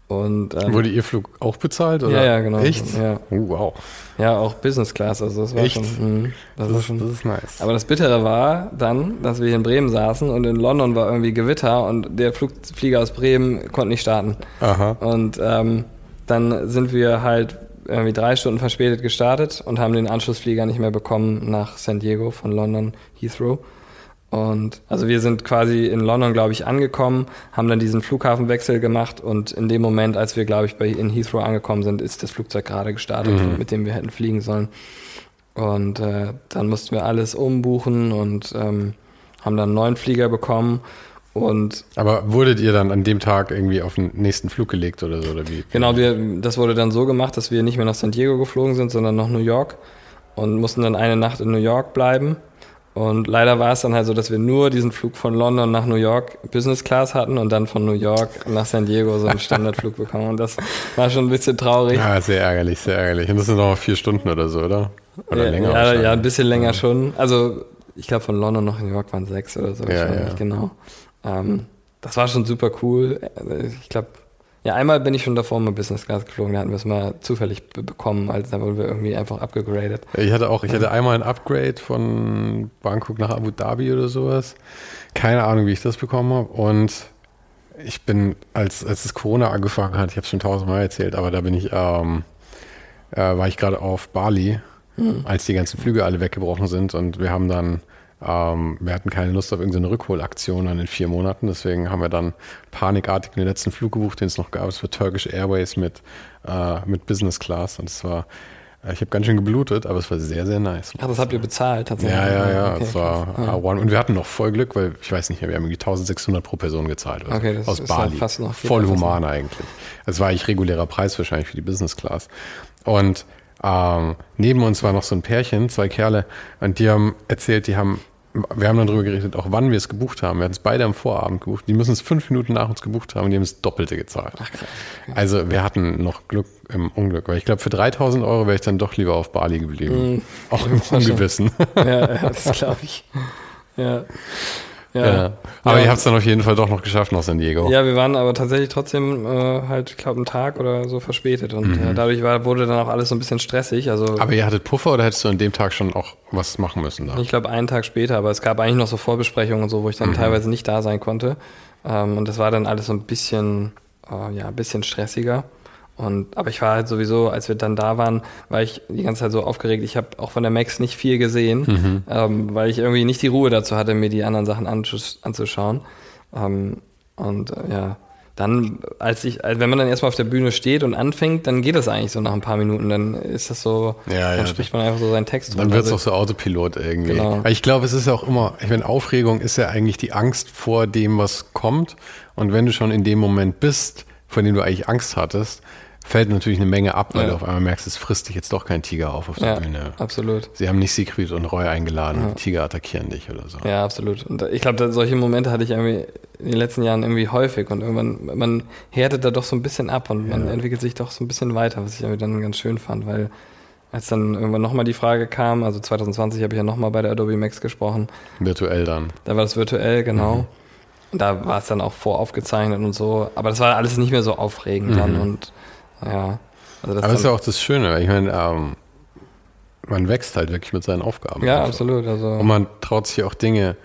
Und, ähm, Wurde Ihr Flug auch bezahlt? Oder? Ja, ja, genau. Echt? Ja. Oh, wow. Ja, auch Business Class, also das war Echt? schon. Mh, das, Das, ist, schon das ist nice. aber das Bittere war dann, dass wir hier in Bremen saßen und in London war irgendwie Gewitter und der Flug, Flieger aus Bremen konnte nicht starten. Aha. Und ähm, dann sind wir halt irgendwie drei Stunden verspätet gestartet und haben den Anschlussflieger nicht mehr bekommen nach San Diego von London Heathrow. Und also wir sind quasi in London, glaube ich, angekommen, haben dann diesen Flughafenwechsel gemacht und in dem Moment, als wir, glaube ich, bei in Heathrow angekommen sind, ist das Flugzeug gerade gestartet, Mhm. mit dem wir hätten fliegen sollen. Und äh, dann mussten wir alles umbuchen und ähm, haben dann einen neuen Flieger bekommen. Und Aber wurdet ihr dann an dem Tag irgendwie auf den nächsten Flug gelegt oder so? Oder wie? Genau, wir, das wurde dann so gemacht, dass wir nicht mehr nach San Diego geflogen sind, sondern nach New York und mussten dann eine Nacht in New York bleiben. Und leider war es dann halt so, dass wir nur diesen Flug von London nach New York Business Class hatten und dann von New York nach San Diego so einen Standardflug bekommen. Und das war schon ein bisschen traurig. Ja, sehr ärgerlich, sehr ärgerlich. Und das sind noch vier Stunden oder so, oder? Oder ja, länger? Ja, ja, ein bisschen länger schon. Also ich glaube von London nach New York waren sechs oder so. ich Ja, weiß ja. nicht genau. Ähm, das war schon super cool. Ich glaube, ja, einmal bin ich schon davor mal Business Class geflogen. Da hatten wir es mal zufällig be bekommen, als da wurden wir irgendwie einfach abgegradet. Ich hatte auch, ich hatte einmal ein Upgrade von Bangkok nach Abu Dhabi oder sowas. Keine Ahnung, wie ich das bekommen habe. Und ich bin, als, als das Corona angefangen hat, ich habe es schon tausendmal erzählt, aber da bin ich, ähm, äh, war ich gerade auf Bali, als die ganzen Flüge alle weggebrochen sind und wir haben dann, ähm, wir hatten keine Lust auf irgendeine Rückholaktion dann in vier Monaten, deswegen haben wir dann panikartig den letzten Flug gebucht, den es noch gab. Es war Turkish Airways mit, äh, mit Business Class und es war, äh, ich habe ganz schön geblutet, aber es war sehr, sehr nice. Ach, das habt ihr bezahlt tatsächlich? Ja, ja, ja. Okay, es war krass. Ja. A1. Und wir hatten noch voll Glück, weil ich weiß nicht mehr, wir haben irgendwie 1600 pro Person gezahlt. oder so. Okay, das aus ist Bali. fast noch voll human eigentlich. Das war eigentlich regulärer Preis wahrscheinlich für die Business Class. Und ähm, neben uns war noch so ein Pärchen, zwei Kerle, und die haben erzählt, die haben, wir haben dann drüber geredet, auch wann wir es gebucht haben. Wir hatten es beide am Vorabend gebucht. Die müssen es fünf Minuten nach uns gebucht haben und die haben das Doppelte gezahlt. Also wir hatten noch Glück im Unglück, weil ich glaube, für 3000 Euro wäre ich dann doch lieber auf Bali geblieben. Auch im Ungewissen. ja, ja, das glaube ich. Ja. Ja. Ja. Aber Ja. ihr habt es dann auf jeden Fall doch noch geschafft nach San Diego. Ja, wir waren aber tatsächlich trotzdem äh, halt, ich glaube, einen Tag oder so verspätet. Und äh, dadurch war, wurde dann auch alles so ein bisschen stressig. Also Mhm. Aber ihr hattet Puffer oder hättest du an dem Tag schon auch was machen müssen da? ich glaube, einen Tag später, aber es gab eigentlich noch so Vorbesprechungen und so, wo ich dann teilweise nicht da sein konnte. Ähm, und das war dann alles so ein bisschen, äh, ja, ein bisschen stressiger. Und, aber ich war halt sowieso, als wir dann da waren, war ich die ganze Zeit so aufgeregt. Ich habe auch von der Max nicht viel gesehen, ähm, weil ich irgendwie nicht die Ruhe dazu hatte, mir die anderen Sachen anzus anzuschauen. Ähm, und äh, ja, dann, als ich, wenn man dann erstmal auf der Bühne steht und anfängt, dann geht das eigentlich so nach ein paar Minuten. Dann ist das so, Ja, dann ja. spricht man einfach so seinen Text Dann wird es Also- auch so Autopilot irgendwie. Genau. Weil ich glaube, es ist ja auch immer, ich meine, Aufregung ist ja eigentlich die Angst vor dem, was kommt. Und wenn du schon in dem Moment bist, vor dem du eigentlich Angst hattest, fällt natürlich eine Menge ab, weil Ja. du auf einmal merkst, es frisst dich jetzt doch kein Tiger auf auf der ja, Bühne. absolut. Sie haben nicht Siegfried und Roy eingeladen, die Tiger attackieren dich oder so. Ja, absolut. Und ich glaube, solche Momente hatte ich irgendwie in den letzten Jahren irgendwie häufig und irgendwann, man härtet da doch so ein bisschen ab und man entwickelt sich doch so ein bisschen weiter, was ich irgendwie dann ganz schön fand, weil als dann irgendwann nochmal die Frage kam, also 2020 habe ich ja nochmal bei der Adobe Max gesprochen, Virtuell dann. da war das virtuell, genau. Mhm. Und da war es dann auch voraufgezeichnet und so, aber das war alles nicht mehr so aufregend dann und ja. Also das. Aber das ist ja auch das Schöne, weil ich meine, ähm, man wächst halt wirklich mit seinen Aufgaben. ja, einfach. absolut. Also Und man traut sich auch Dinge,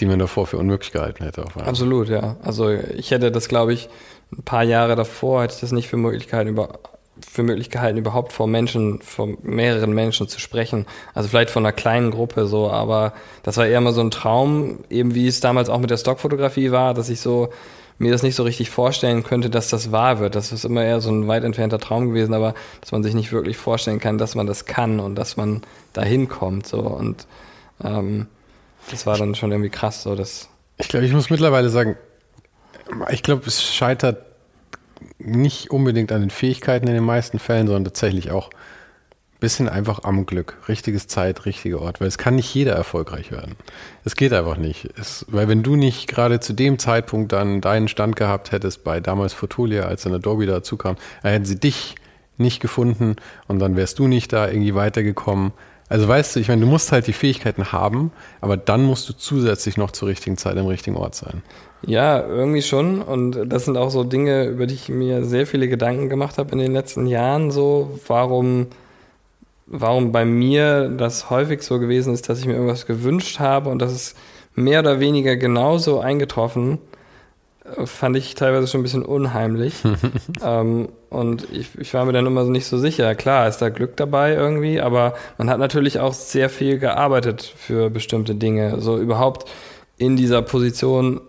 die man davor für unmöglich gehalten hätte. Auf einmal. Absolut, ja. Also ich hätte das, glaube ich, ein paar Jahre davor hätte ich das nicht für möglich gehalten, über, für möglich gehalten, überhaupt vor Menschen, vor mehreren Menschen zu sprechen. Also vielleicht von einer kleinen Gruppe so, aber das war eher mal so ein Traum, eben wie es damals auch mit der Stockfotografie war, dass ich so mir das nicht so richtig vorstellen könnte, dass das wahr wird. Das ist immer eher so ein weit entfernter Traum gewesen, aber dass man sich nicht wirklich vorstellen kann, dass man das kann und dass man dahin kommt. So. Und ähm, das war dann schon irgendwie krass, so dass Ich glaube, ich muss mittlerweile sagen, ich glaube, es scheitert nicht unbedingt an den Fähigkeiten in den meisten Fällen, sondern tatsächlich auch bisschen einfach am Glück. Richtiges Zeit, richtiger Ort, weil es kann nicht jeder erfolgreich werden. Es geht einfach nicht. Es, weil wenn du nicht gerade zu dem Zeitpunkt dann deinen Stand gehabt hättest bei damals Fotolia, als dann Adobe dazu kam, dann hätten sie dich nicht gefunden und dann wärst du nicht da irgendwie weitergekommen. Also weißt du, ich meine, du musst halt die Fähigkeiten haben, aber dann musst du zusätzlich noch zur richtigen Zeit am richtigen Ort sein. Ja, irgendwie schon. Und das sind auch so Dinge, über die ich mir sehr viele Gedanken gemacht habe in den letzten Jahren. So, warum, warum bei mir das häufig so gewesen ist, dass ich mir irgendwas gewünscht habe und das ist mehr oder weniger genauso eingetroffen fand ich teilweise schon ein bisschen unheimlich. ähm, und ich, ich war mir dann immer so nicht so sicher. Klar, ist da Glück dabei irgendwie, aber man hat natürlich auch sehr viel gearbeitet für bestimmte Dinge. So überhaupt in dieser Position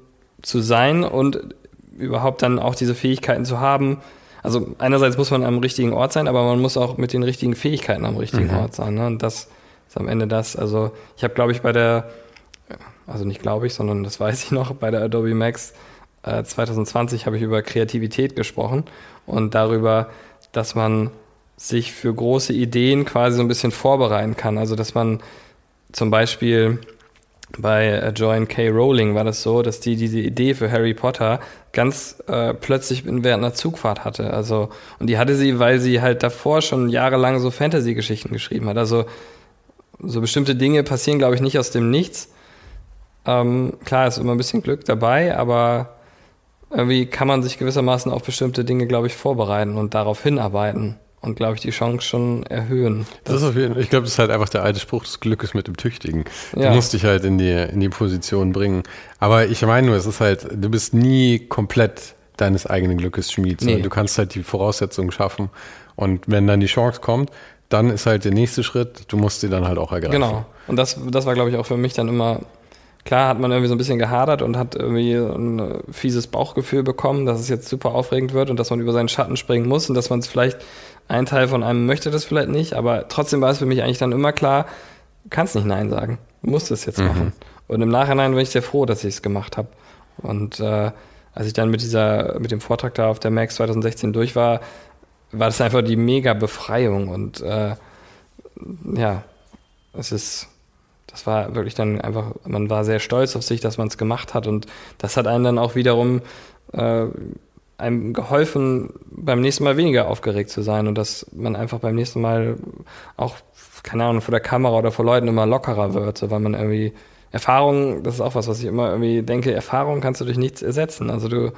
zu sein und überhaupt dann auch diese Fähigkeiten zu haben. Also einerseits muss man am richtigen Ort sein, aber man muss auch mit den richtigen Fähigkeiten am richtigen mhm. Ort sein. Ne? Und das ist am Ende das. Also ich habe, glaube ich, bei der, also nicht glaube ich, sondern das weiß ich noch, bei der Adobe Max 2020 äh, habe ich über Kreativität gesprochen und darüber, dass man sich für große Ideen quasi so ein bisschen vorbereiten kann. Also dass man zum Beispiel bei äh, Joanne K. Rowling war das so, dass die diese Idee für Harry Potter ganz äh, plötzlich während einer Zugfahrt hatte. Also und die hatte sie, weil sie halt davor schon jahrelang so Fantasy-Geschichten geschrieben hat. Also so bestimmte Dinge passieren, glaube ich, nicht aus dem Nichts. Ähm, klar ist immer ein bisschen Glück dabei, aber irgendwie kann man sich gewissermaßen auf bestimmte Dinge, glaube ich, vorbereiten und darauf hinarbeiten und, glaube ich, die Chance schon erhöhen. Das ist auf jeden Fall, ich glaube, das ist halt einfach der alte Spruch des Glückes mit dem Tüchtigen. Du ja. musst dich halt in die, in die Position bringen. Aber ich meine nur, es ist halt, du bist nie komplett deines eigenen Glückes Schmied. Nee. Du kannst halt die Voraussetzungen schaffen. Und wenn dann die Chance kommt, dann ist halt der nächste Schritt, du musst sie dann halt auch ergreifen. Genau. Und das, das war, glaube ich, auch für mich dann immer Klar hat man irgendwie so ein bisschen gehadert und hat irgendwie ein fieses Bauchgefühl bekommen, dass es jetzt super aufregend wird und dass man über seinen Schatten springen muss und dass man es vielleicht, ein Teil von einem möchte das vielleicht nicht, aber trotzdem war es für mich eigentlich dann immer klar, kannst nicht Nein sagen, musst es jetzt mhm. machen. Und im Nachhinein bin ich sehr froh, dass ich es gemacht habe. Und äh, als ich dann mit dieser, mit dem Vortrag da auf der Max 2016 durch war, war das einfach die mega Befreiung und äh, ja, es ist das war wirklich dann einfach, man war sehr stolz auf sich, dass man es gemacht hat und das hat einen dann auch wiederum äh, einem geholfen, beim nächsten Mal weniger aufgeregt zu sein und dass man einfach beim nächsten Mal auch, keine Ahnung, vor der Kamera oder vor Leuten immer lockerer wird, so weil man irgendwie Erfahrung, das ist auch was, was ich immer irgendwie denke, Erfahrung kannst du durch nichts ersetzen. Also du,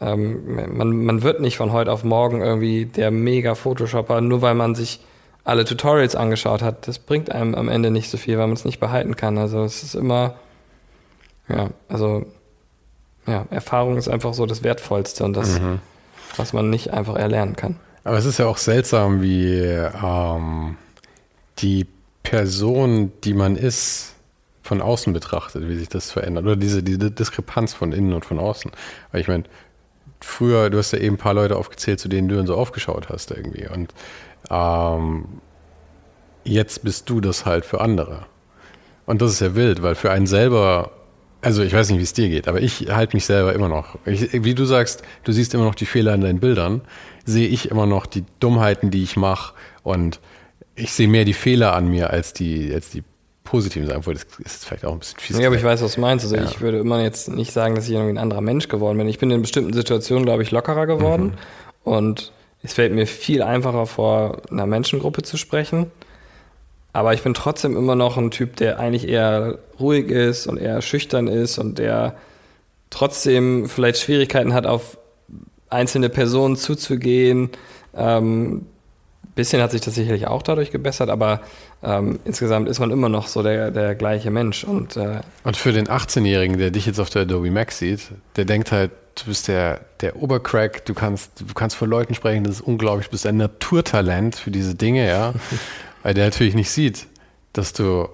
ähm, man, man wird nicht von heute auf morgen irgendwie der mega Photoshopper, nur weil man sich alle Tutorials angeschaut hat, das bringt einem am Ende nicht so viel, weil man es nicht behalten kann. Also es ist immer, ja, also ja, Erfahrung ist einfach so das Wertvollste und das, mhm. was man nicht einfach erlernen kann. Aber es ist ja auch seltsam, wie ähm, die Person, die man ist, von außen betrachtet, wie sich das verändert. Oder diese, diese Diskrepanz von innen und von außen. Weil ich meine, früher, du hast ja eben ein paar Leute aufgezählt, zu denen du dann so aufgeschaut hast irgendwie. Und ähm, jetzt bist du das halt für andere. Und das ist ja wild, weil für einen selber, also ich weiß nicht, wie es dir geht, aber ich halte mich selber immer noch. Ich, wie du sagst, du siehst immer noch die Fehler in deinen Bildern, sehe ich immer noch die Dummheiten, die ich mache und ich sehe mehr die Fehler an mir als die, als die positiven sagen, obwohl das ist vielleicht auch ein bisschen fies. Ja, aber ich weiß, was du meinst. Also ja. ich würde immer jetzt nicht sagen, dass ich irgendwie ein anderer Mensch geworden bin. Ich bin in bestimmten Situationen, glaube ich, lockerer geworden mhm. und es fällt mir viel einfacher vor einer Menschengruppe zu sprechen. Aber ich bin trotzdem immer noch ein Typ, der eigentlich eher ruhig ist und eher schüchtern ist und der trotzdem vielleicht Schwierigkeiten hat, auf einzelne Personen zuzugehen. Ähm, bisschen hat sich das sicherlich auch dadurch gebessert, aber ähm, insgesamt ist man immer noch so der, der gleiche Mensch. Und, äh, und für den 18-Jährigen, der dich jetzt auf der Adobe Max sieht, der denkt halt, du bist der, der Obercrack, du kannst, du kannst vor Leuten sprechen, das ist unglaublich, du bist ein Naturtalent für diese Dinge, ja. Weil der natürlich nicht sieht, dass du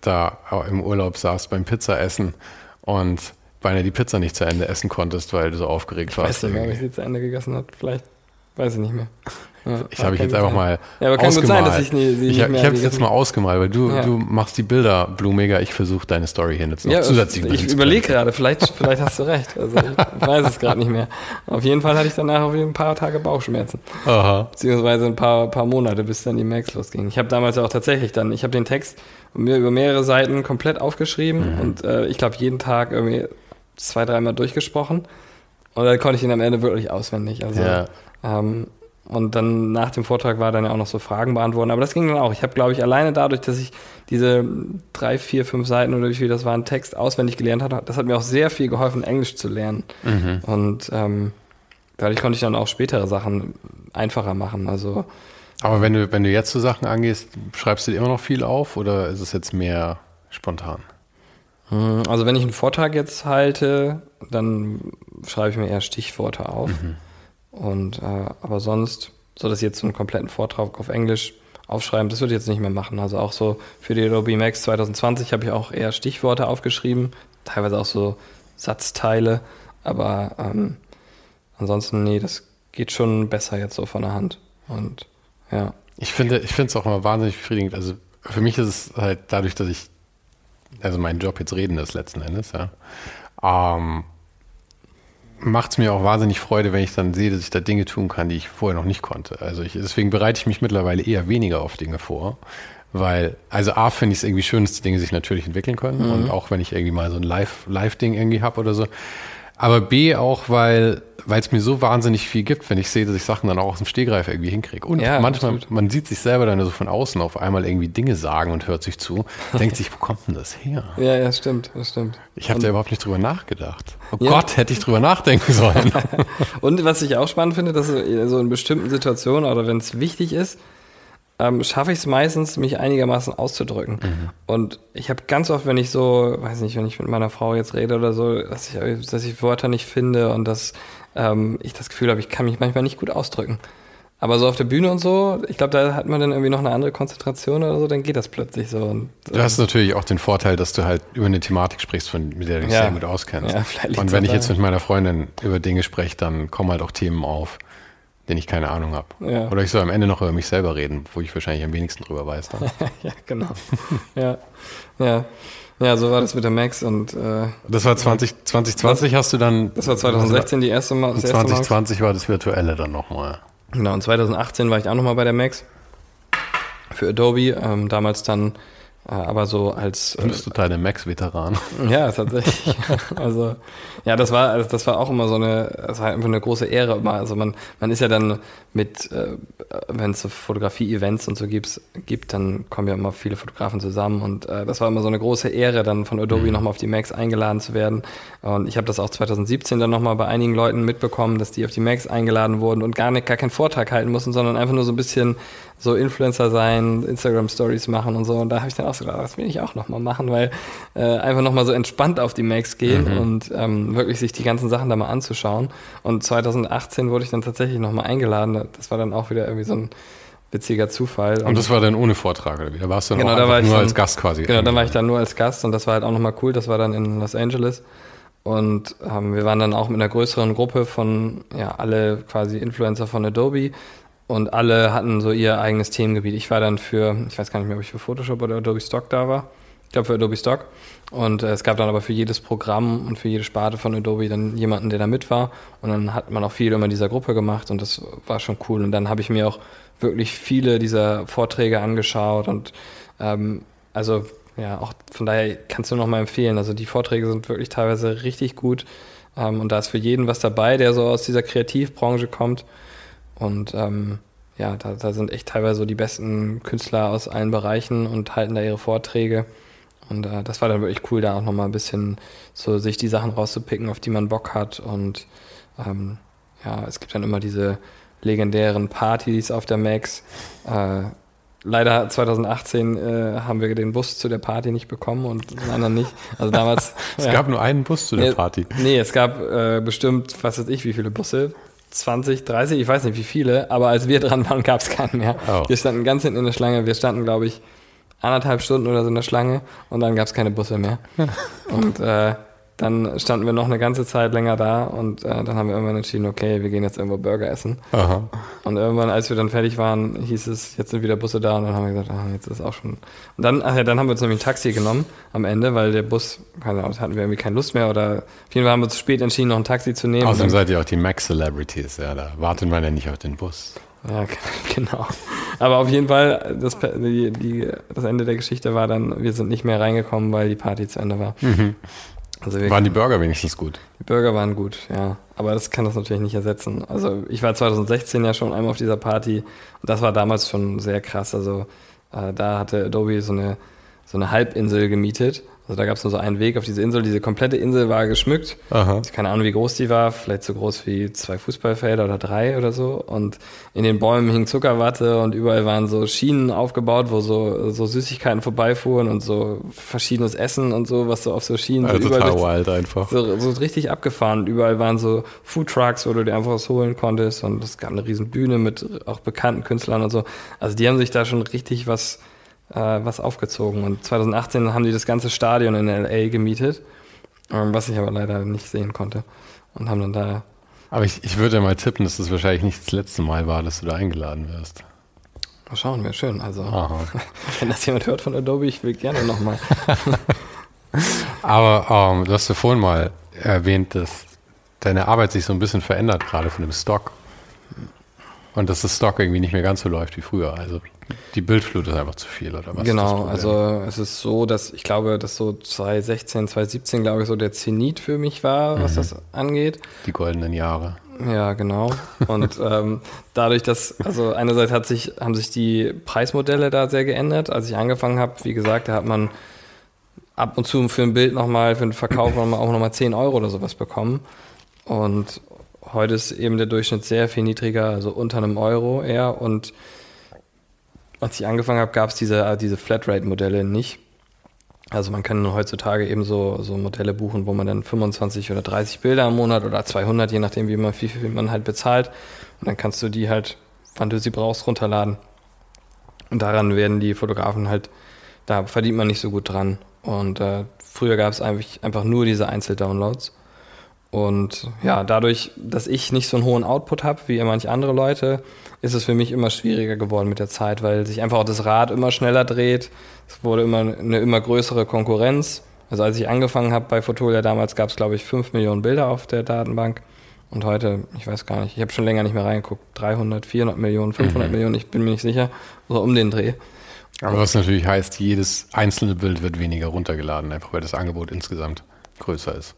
da im Urlaub saßt beim Pizzaessen und beinahe die Pizza nicht zu Ende essen konntest, weil du so aufgeregt ich warst. Weiß nicht ob ich sie zu Ende gegessen habe. Vielleicht weiß ich nicht mehr. Ja, ich habe ich jetzt einfach mal ja, aber kann ausgemalt. Gut sein, dass ich nie, sie ich, ich habe es jetzt mal ausgemalt, weil du, ja. du machst die Bilder blumiger. Ich versuche deine Story hin jetzt noch ja, zusätzlich Ich überlege gerade, vielleicht, vielleicht hast du recht. Also ich weiß es gerade nicht mehr. Auf jeden Fall hatte ich danach auf ein paar Tage Bauchschmerzen. Aha. Beziehungsweise ein paar, paar Monate, bis dann die Max losging. Ich habe damals ja auch tatsächlich dann, ich habe den Text mir über mehrere Seiten komplett aufgeschrieben mhm. und äh, ich glaube jeden Tag irgendwie zwei, dreimal durchgesprochen. Und dann konnte ich ihn am Ende wirklich auswendig. Also ja. ähm, und dann nach dem Vortrag war dann ja auch noch so Fragen beantworten. Aber das ging dann auch. Ich habe, glaube ich, alleine dadurch, dass ich diese drei, vier, fünf Seiten oder wie viel das waren, Text auswendig gelernt hatte, das hat mir auch sehr viel geholfen, Englisch zu lernen. Mhm. Und ähm, dadurch konnte ich dann auch spätere Sachen einfacher machen. Also aber wenn du, wenn du jetzt so Sachen angehst, schreibst du dir immer noch viel auf oder ist es jetzt mehr spontan? Hm, also wenn ich einen Vortrag jetzt halte, dann schreibe ich mir eher Stichworte auf. Mhm. Und äh, aber sonst, so dass ich jetzt so einen kompletten Vortrag auf Englisch aufschreiben, das würde ich jetzt nicht mehr machen. Also auch so für die Adobe Max 2020 habe ich auch eher Stichworte aufgeschrieben, teilweise auch so Satzteile, aber ähm, ansonsten, nee, das geht schon besser jetzt so von der Hand. Und ja. Ich finde, ich finde es auch immer wahnsinnig befriedigend. Also für mich ist es halt dadurch, dass ich, also mein Job jetzt reden ist letzten Endes, ja. Ähm, macht es mir auch wahnsinnig Freude, wenn ich dann sehe, dass ich da Dinge tun kann, die ich vorher noch nicht konnte. Also ich, deswegen bereite ich mich mittlerweile eher weniger auf Dinge vor. Weil, also A, finde ich es irgendwie schön, dass die Dinge sich natürlich entwickeln können. Mhm. Und auch wenn ich irgendwie mal so ein Live-Ding Live irgendwie habe oder so. Aber B auch, weil weil es mir so wahnsinnig viel gibt, wenn ich sehe, dass ich Sachen dann auch aus dem Stehgreif irgendwie hinkriege. Und ja, manchmal, absolut. man sieht sich selber dann so von außen auf einmal irgendwie Dinge sagen und hört sich zu, denkt sich, wo kommt denn das her? Ja, ja, stimmt, das stimmt. Ich habe da überhaupt nicht drüber nachgedacht. Oh ja. Gott, hätte ich drüber nachdenken sollen. und was ich auch spannend finde, dass so in bestimmten Situationen oder wenn es wichtig ist, ähm, schaffe ich es meistens, mich einigermaßen auszudrücken. Mhm. Und ich habe ganz oft, wenn ich so, weiß nicht, wenn ich mit meiner Frau jetzt rede oder so, dass ich, dass ich Wörter nicht finde und dass ähm, ich das Gefühl habe, ich kann mich manchmal nicht gut ausdrücken. Aber so auf der Bühne und so, ich glaube, da hat man dann irgendwie noch eine andere Konzentration oder so, dann geht das plötzlich so. Und, du hast natürlich auch den Vorteil, dass du halt über eine Thematik sprichst, von, mit der du dich ja. sehr gut auskennst. Ja, und wenn ich jetzt mit meiner Freundin über Dinge spreche, dann kommen halt auch Themen auf, denen ich keine Ahnung habe. Ja. Oder ich soll am Ende noch über mich selber reden, wo ich wahrscheinlich am wenigsten drüber weiß. ja, genau. ja. ja. Ja, so war das mit der Max und äh, das war 20, 2020 hast du dann. Das war 2016 die erste Mal. Das 2020 Mal. war das Virtuelle dann nochmal. Genau, und 2018 war ich auch nochmal bei der Max für Adobe. Ähm, damals dann aber so als. Du bist äh, total der Max-Veteran. Ja, tatsächlich. also, ja, das war, also das war auch immer so eine, das war einfach eine große Ehre immer. Also man, man ist ja dann mit, äh, wenn es so Fotografie-Events und so gibt, gibt, dann kommen ja immer viele Fotografen zusammen und äh, das war immer so eine große Ehre, dann von Adobe mhm. nochmal auf die Max eingeladen zu werden. Und ich habe das auch 2017 dann nochmal bei einigen Leuten mitbekommen, dass die auf die Max eingeladen wurden und gar nicht, gar keinen Vortrag halten mussten, sondern einfach nur so ein bisschen so Influencer sein, Instagram Stories machen und so. Und da habe ich dann auch so gedacht, das will ich auch nochmal machen, weil äh, einfach nochmal so entspannt auf die Max gehen mhm. und ähm, wirklich sich die ganzen Sachen da mal anzuschauen. Und 2018 wurde ich dann tatsächlich nochmal eingeladen. Das war dann auch wieder irgendwie so ein witziger Zufall. Und, und das war dann ohne Vortrag, oder wie? Da warst du genau, da war nur dann, als Gast quasi. Genau, da war ich dann nur als Gast und das war halt auch nochmal cool. Das war dann in Los Angeles. Und ähm, wir waren dann auch mit einer größeren Gruppe von, ja, alle quasi Influencer von Adobe und alle hatten so ihr eigenes Themengebiet. Ich war dann für, ich weiß gar nicht mehr, ob ich für Photoshop oder Adobe Stock da war. Ich glaube für Adobe Stock. Und äh, es gab dann aber für jedes Programm und für jede Sparte von Adobe dann jemanden, der da mit war. Und dann hat man auch viel immer in dieser Gruppe gemacht und das war schon cool. Und dann habe ich mir auch wirklich viele dieser Vorträge angeschaut und ähm, also ja, auch von daher kannst du noch mal empfehlen. Also die Vorträge sind wirklich teilweise richtig gut. Ähm, und da ist für jeden was dabei, der so aus dieser Kreativbranche kommt. Und ähm, ja, da, da sind echt teilweise so die besten Künstler aus allen Bereichen und halten da ihre Vorträge. Und äh, das war dann wirklich cool, da auch nochmal ein bisschen so sich die Sachen rauszupicken, auf die man Bock hat. Und ähm, ja, es gibt dann immer diese legendären Partys auf der Max. Äh, leider 2018 äh, haben wir den Bus zu der Party nicht bekommen und den anderen nicht. Also damals. es ja. gab nur einen Bus zu der Party. Nee, es gab äh, bestimmt, was weiß ich, wie viele Busse. 20, 30, ich weiß nicht wie viele, aber als wir dran waren, gab es keinen mehr. Oh. Wir standen ganz hinten in der Schlange. Wir standen, glaube ich, anderthalb Stunden oder so in der Schlange und dann gab es keine Busse mehr. und äh, dann standen wir noch eine ganze Zeit länger da und äh, dann haben wir irgendwann entschieden, okay, wir gehen jetzt irgendwo Burger essen. Aha. Und irgendwann, als wir dann fertig waren, hieß es, jetzt sind wieder Busse da und dann haben wir gesagt, ah, jetzt ist auch schon. Und dann, ach ja, dann haben wir uns nämlich ein Taxi genommen am Ende, weil der Bus, keine Ahnung, hatten wir irgendwie keine Lust mehr oder auf jeden Fall haben wir zu spät entschieden, noch ein Taxi zu nehmen. Außerdem seid ihr auch die Max-Celebrities, ja, da wartet man ja nicht auf den Bus. Ja, genau. Aber auf jeden Fall, das, die, die, das Ende der Geschichte war dann, wir sind nicht mehr reingekommen, weil die Party zu Ende war. Mhm. Also waren die Burger wenigstens gut? Die Burger waren gut, ja. Aber das kann das natürlich nicht ersetzen. Also ich war 2016 ja schon einmal auf dieser Party und das war damals schon sehr krass. Also äh, da hatte Adobe so eine, so eine Halbinsel gemietet also da gab es nur so einen Weg auf diese Insel. Diese komplette Insel war geschmückt. Aha. Keine Ahnung, wie groß die war. Vielleicht so groß wie zwei Fußballfelder oder drei oder so. Und in den Bäumen hing Zuckerwatte und überall waren so Schienen aufgebaut, wo so, so Süßigkeiten vorbeifuhren und so verschiedenes Essen und so, was so auf so Schienen also so total wild einfach. So, so richtig abgefahren. Und überall waren so Food Trucks, wo du dir einfach was holen konntest. Und es gab eine riesen Bühne mit auch bekannten Künstlern und so. Also die haben sich da schon richtig was äh, was aufgezogen. Und 2018 haben die das ganze Stadion in LA gemietet, ähm, was ich aber leider nicht sehen konnte. Und haben dann da. Aber ich, ich würde mal tippen, dass das wahrscheinlich nicht das letzte Mal war, dass du da eingeladen wirst. Mal schauen, wäre schön. Also, Aha. wenn das jemand hört von Adobe, ich will gerne nochmal. aber ähm, du hast ja vorhin mal erwähnt, dass deine Arbeit sich so ein bisschen verändert, gerade von dem Stock. Und dass das Stock irgendwie nicht mehr ganz so läuft wie früher. Also die Bildflut ist einfach zu viel, oder was? Genau, also es ist so, dass ich glaube, dass so 2016, 2017, glaube ich, so der Zenit für mich war, was mhm. das angeht. Die goldenen Jahre. Ja, genau. Und ähm, dadurch, dass, also einerseits hat sich, haben sich die Preismodelle da sehr geändert. Als ich angefangen habe, wie gesagt, da hat man ab und zu für ein Bild nochmal, für den Verkauf nochmal auch nochmal 10 Euro oder sowas bekommen. Und heute ist eben der Durchschnitt sehr viel niedriger, also unter einem Euro eher. Und als ich angefangen habe, gab es diese, äh, diese Flatrate-Modelle nicht. Also man kann heutzutage eben so, so Modelle buchen, wo man dann 25 oder 30 Bilder im Monat oder 200, je nachdem, wie man, wie viel man halt bezahlt. Und dann kannst du die halt, wann du sie brauchst, runterladen. Und daran werden die Fotografen halt, da verdient man nicht so gut dran. Und äh, früher gab es einfach, einfach nur diese Einzeldownloads. Und ja, dadurch, dass ich nicht so einen hohen Output habe wie manche andere Leute, ist es für mich immer schwieriger geworden mit der Zeit, weil sich einfach auch das Rad immer schneller dreht. Es wurde immer eine immer größere Konkurrenz. Also als ich angefangen habe bei Fotolia damals gab es, glaube ich, 5 Millionen Bilder auf der Datenbank. Und heute, ich weiß gar nicht, ich habe schon länger nicht mehr reingeguckt, 300, 400 Millionen, 500 mhm. Millionen, ich bin mir nicht sicher, so um den Dreh. Aber was natürlich heißt, jedes einzelne Bild wird weniger runtergeladen, einfach weil das Angebot insgesamt größer ist.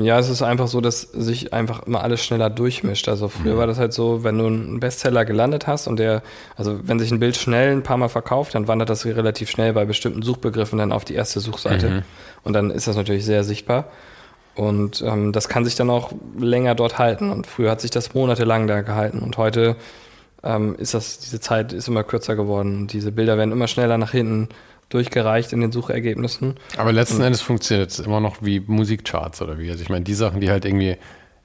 Ja, es ist einfach so, dass sich einfach immer alles schneller durchmischt. Also früher war das halt so, wenn du einen Bestseller gelandet hast und der, also wenn sich ein Bild schnell ein paar Mal verkauft, dann wandert das relativ schnell bei bestimmten Suchbegriffen dann auf die erste Suchseite. Mhm. Und dann ist das natürlich sehr sichtbar. Und ähm, das kann sich dann auch länger dort halten. Und früher hat sich das monatelang da gehalten. Und heute ähm, ist das, diese Zeit ist immer kürzer geworden. Diese Bilder werden immer schneller nach hinten durchgereicht in den Suchergebnissen. Aber letzten und, Endes funktioniert es immer noch wie Musikcharts oder wie. Also ich meine, die Sachen, die halt irgendwie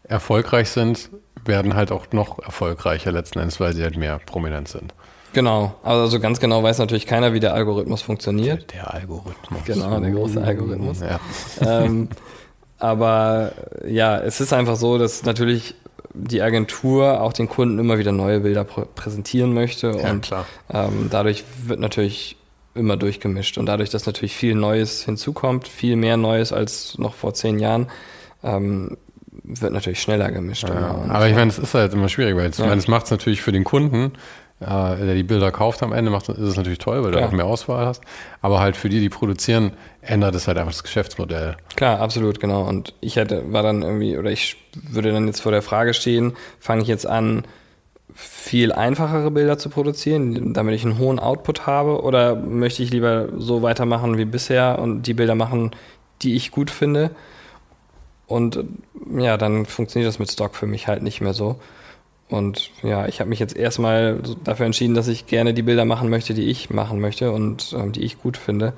erfolgreich sind, werden halt auch noch erfolgreicher letzten Endes, weil sie halt mehr prominent sind. Genau, also ganz genau weiß natürlich keiner, wie der Algorithmus funktioniert. Der, der Algorithmus. Genau, der große Algorithmus. Ja. Ähm, aber ja, es ist einfach so, dass natürlich die Agentur auch den Kunden immer wieder neue Bilder pr präsentieren möchte. Ja, und klar. Ähm, dadurch wird natürlich immer durchgemischt. Und dadurch, dass natürlich viel Neues hinzukommt, viel mehr Neues als noch vor zehn Jahren, ähm, wird natürlich schneller gemischt. Ja, aber ich meine, es ist halt immer schwierig, weil es, ja. es macht es natürlich für den Kunden, äh, der die Bilder kauft am Ende, macht, ist es natürlich toll, weil du auch mehr Auswahl hast. Aber halt für die, die produzieren, ändert es halt einfach das Geschäftsmodell. Klar, absolut, genau. Und ich hätte, war dann irgendwie, oder ich würde dann jetzt vor der Frage stehen, fange ich jetzt an, viel einfachere Bilder zu produzieren, damit ich einen hohen Output habe? Oder möchte ich lieber so weitermachen wie bisher und die Bilder machen, die ich gut finde? Und ja, dann funktioniert das mit Stock für mich halt nicht mehr so. Und ja, ich habe mich jetzt erstmal dafür entschieden, dass ich gerne die Bilder machen möchte, die ich machen möchte und ähm, die ich gut finde.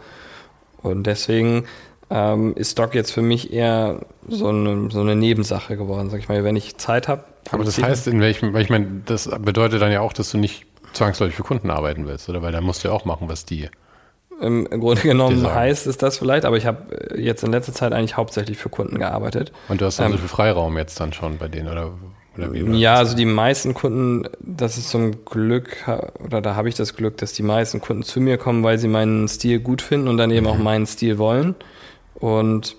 Und deswegen ähm, ist Stock jetzt für mich eher so eine, so eine Nebensache geworden, sag ich mal. Wenn ich Zeit habe, aber das heißt, in welchem, weil ich meine, das bedeutet dann ja auch, dass du nicht zwangsläufig für Kunden arbeiten willst, oder? Weil dann musst du ja auch machen, was die. Im Grunde genommen heißt es das vielleicht, aber ich habe jetzt in letzter Zeit eigentlich hauptsächlich für Kunden gearbeitet. Und du hast also ähm, viel Freiraum jetzt dann schon bei denen, oder? oder wie, oder ja, also die meisten Kunden, das ist zum Glück, oder da habe ich das Glück, dass die meisten Kunden zu mir kommen, weil sie meinen Stil gut finden und dann eben mhm. auch meinen Stil wollen. Und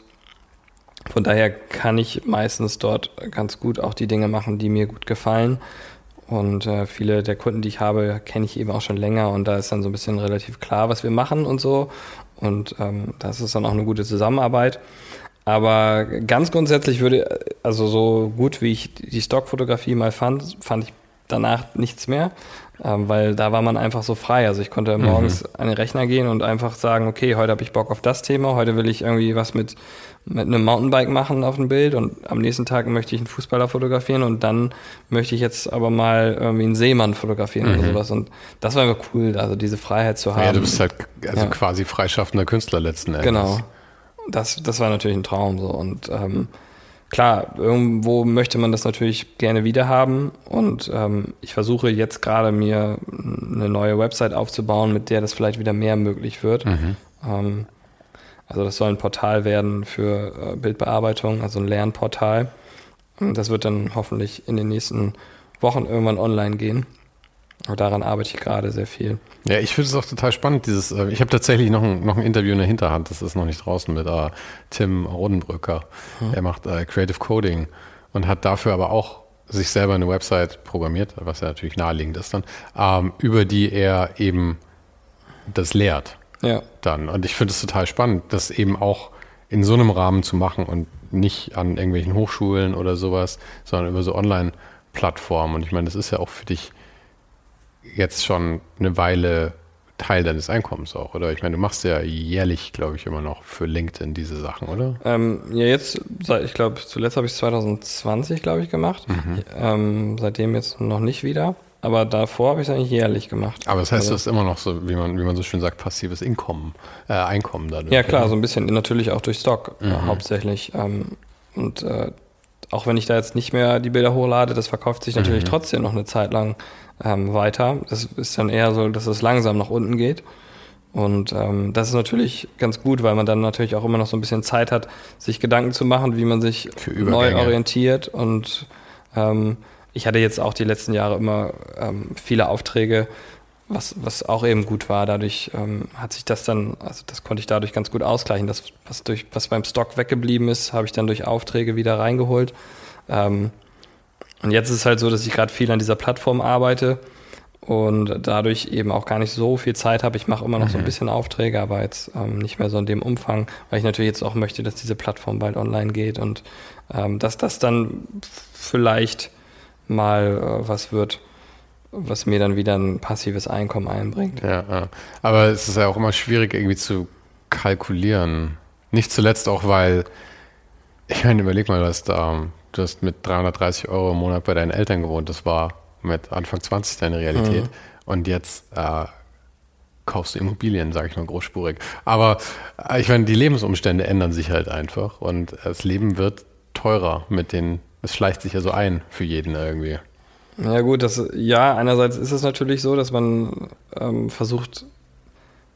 von daher kann ich meistens dort ganz gut auch die Dinge machen, die mir gut gefallen. Und äh, viele der Kunden, die ich habe, kenne ich eben auch schon länger und da ist dann so ein bisschen relativ klar, was wir machen und so. Und ähm, das ist dann auch eine gute Zusammenarbeit. Aber ganz grundsätzlich würde, also so gut wie ich die Stockfotografie mal fand, fand ich danach nichts mehr, weil da war man einfach so frei. Also ich konnte morgens mhm. an den Rechner gehen und einfach sagen, okay, heute habe ich Bock auf das Thema, heute will ich irgendwie was mit, mit einem Mountainbike machen auf dem Bild und am nächsten Tag möchte ich einen Fußballer fotografieren und dann möchte ich jetzt aber mal irgendwie einen Seemann fotografieren mhm. oder sowas. Und das war einfach cool, also diese Freiheit zu haben. Ja, du bist halt also ja. quasi freischaffender Künstler letzten Endes. Genau das, das war natürlich ein Traum so. Und ähm, klar, irgendwo möchte man das natürlich gerne wieder haben. Und ähm, ich versuche jetzt gerade mir eine neue Website aufzubauen, mit der das vielleicht wieder mehr möglich wird. Mhm. Ähm, also das soll ein Portal werden für äh, Bildbearbeitung, also ein Lernportal. Und das wird dann hoffentlich in den nächsten Wochen irgendwann online gehen. Aber daran arbeite ich gerade sehr viel. Ja, ich finde es auch total spannend, dieses, äh, ich habe tatsächlich noch ein, noch ein Interview in der Hinterhand, das ist noch nicht draußen mit uh, Tim Rodenbrücker. Hm. Er macht uh, Creative Coding und hat dafür aber auch sich selber eine Website programmiert, was ja natürlich naheliegend ist dann, ähm, über die er eben das lehrt. Ja. Dann. Und ich finde es total spannend, das eben auch in so einem Rahmen zu machen und nicht an irgendwelchen Hochschulen oder sowas, sondern über so Online-Plattformen. Und ich meine, das ist ja auch für dich jetzt schon eine Weile Teil deines Einkommens auch, oder? Ich meine, du machst ja jährlich, glaube ich, immer noch für LinkedIn diese Sachen, oder? Ähm, ja, jetzt, seit, ich glaube, zuletzt habe ich es 2020, glaube ich, gemacht. Mhm. Ähm, seitdem jetzt noch nicht wieder. Aber davor habe ich es eigentlich jährlich gemacht. Aber das heißt, also, du hast immer noch so, wie man, wie man so schön sagt, passives Einkommen, äh, Einkommen dadurch. Ja, klar, so ein bisschen natürlich auch durch Stock äh, mhm. äh, hauptsächlich. Ähm, und äh, auch wenn ich da jetzt nicht mehr die Bilder hochlade, das verkauft sich natürlich mhm. trotzdem noch eine Zeit lang ähm, weiter. Das ist dann eher so, dass es langsam nach unten geht. Und ähm, das ist natürlich ganz gut, weil man dann natürlich auch immer noch so ein bisschen Zeit hat, sich Gedanken zu machen, wie man sich neu orientiert. Und ähm, ich hatte jetzt auch die letzten Jahre immer ähm, viele Aufträge, was, was auch eben gut war. Dadurch ähm, hat sich das dann, also das konnte ich dadurch ganz gut ausgleichen. Das, was, durch, was beim Stock weggeblieben ist, habe ich dann durch Aufträge wieder reingeholt. Ähm, und jetzt ist es halt so, dass ich gerade viel an dieser Plattform arbeite und dadurch eben auch gar nicht so viel Zeit habe. Ich mache immer noch mhm. so ein mhm. bisschen Aufträge, aber jetzt ähm, nicht mehr so in dem Umfang, weil ich natürlich jetzt auch möchte, dass diese Plattform bald online geht und ähm, dass das dann vielleicht mal äh, was wird, was mir dann wieder ein passives Einkommen einbringt. Ja, ja, aber es ist ja auch immer schwierig irgendwie zu kalkulieren. Nicht zuletzt auch, weil, ich meine, überleg mal, was da du hast mit 330 Euro im Monat bei deinen Eltern gewohnt. Das war mit Anfang 20 deine Realität. Mhm. Und jetzt äh, kaufst du Immobilien, sage ich mal großspurig. Aber äh, ich meine, die Lebensumstände ändern sich halt einfach und das Leben wird teurer mit den, es schleicht sich ja so ein für jeden irgendwie. Ja gut, das ja, einerseits ist es natürlich so, dass man ähm, versucht,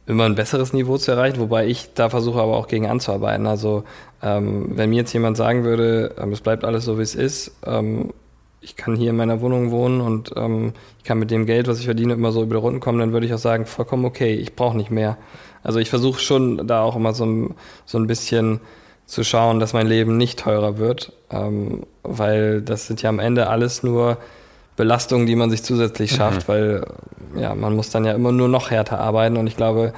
immer ein besseres Niveau zu erreichen, wobei ich da versuche aber auch gegen anzuarbeiten. Also ähm, wenn mir jetzt jemand sagen würde, ähm, es bleibt alles so, wie es ist, ähm, ich kann hier in meiner Wohnung wohnen und ähm, ich kann mit dem Geld, was ich verdiene, immer so über die Runden kommen, dann würde ich auch sagen, vollkommen okay, ich brauche nicht mehr. Also ich versuche schon da auch immer so, ein, so ein bisschen zu schauen, dass mein Leben nicht teurer wird, ähm, weil das sind ja am Ende alles nur Belastungen, die man sich zusätzlich mhm. schafft, mhm. weil ja, man muss dann ja immer nur noch härter arbeiten und ich glaube,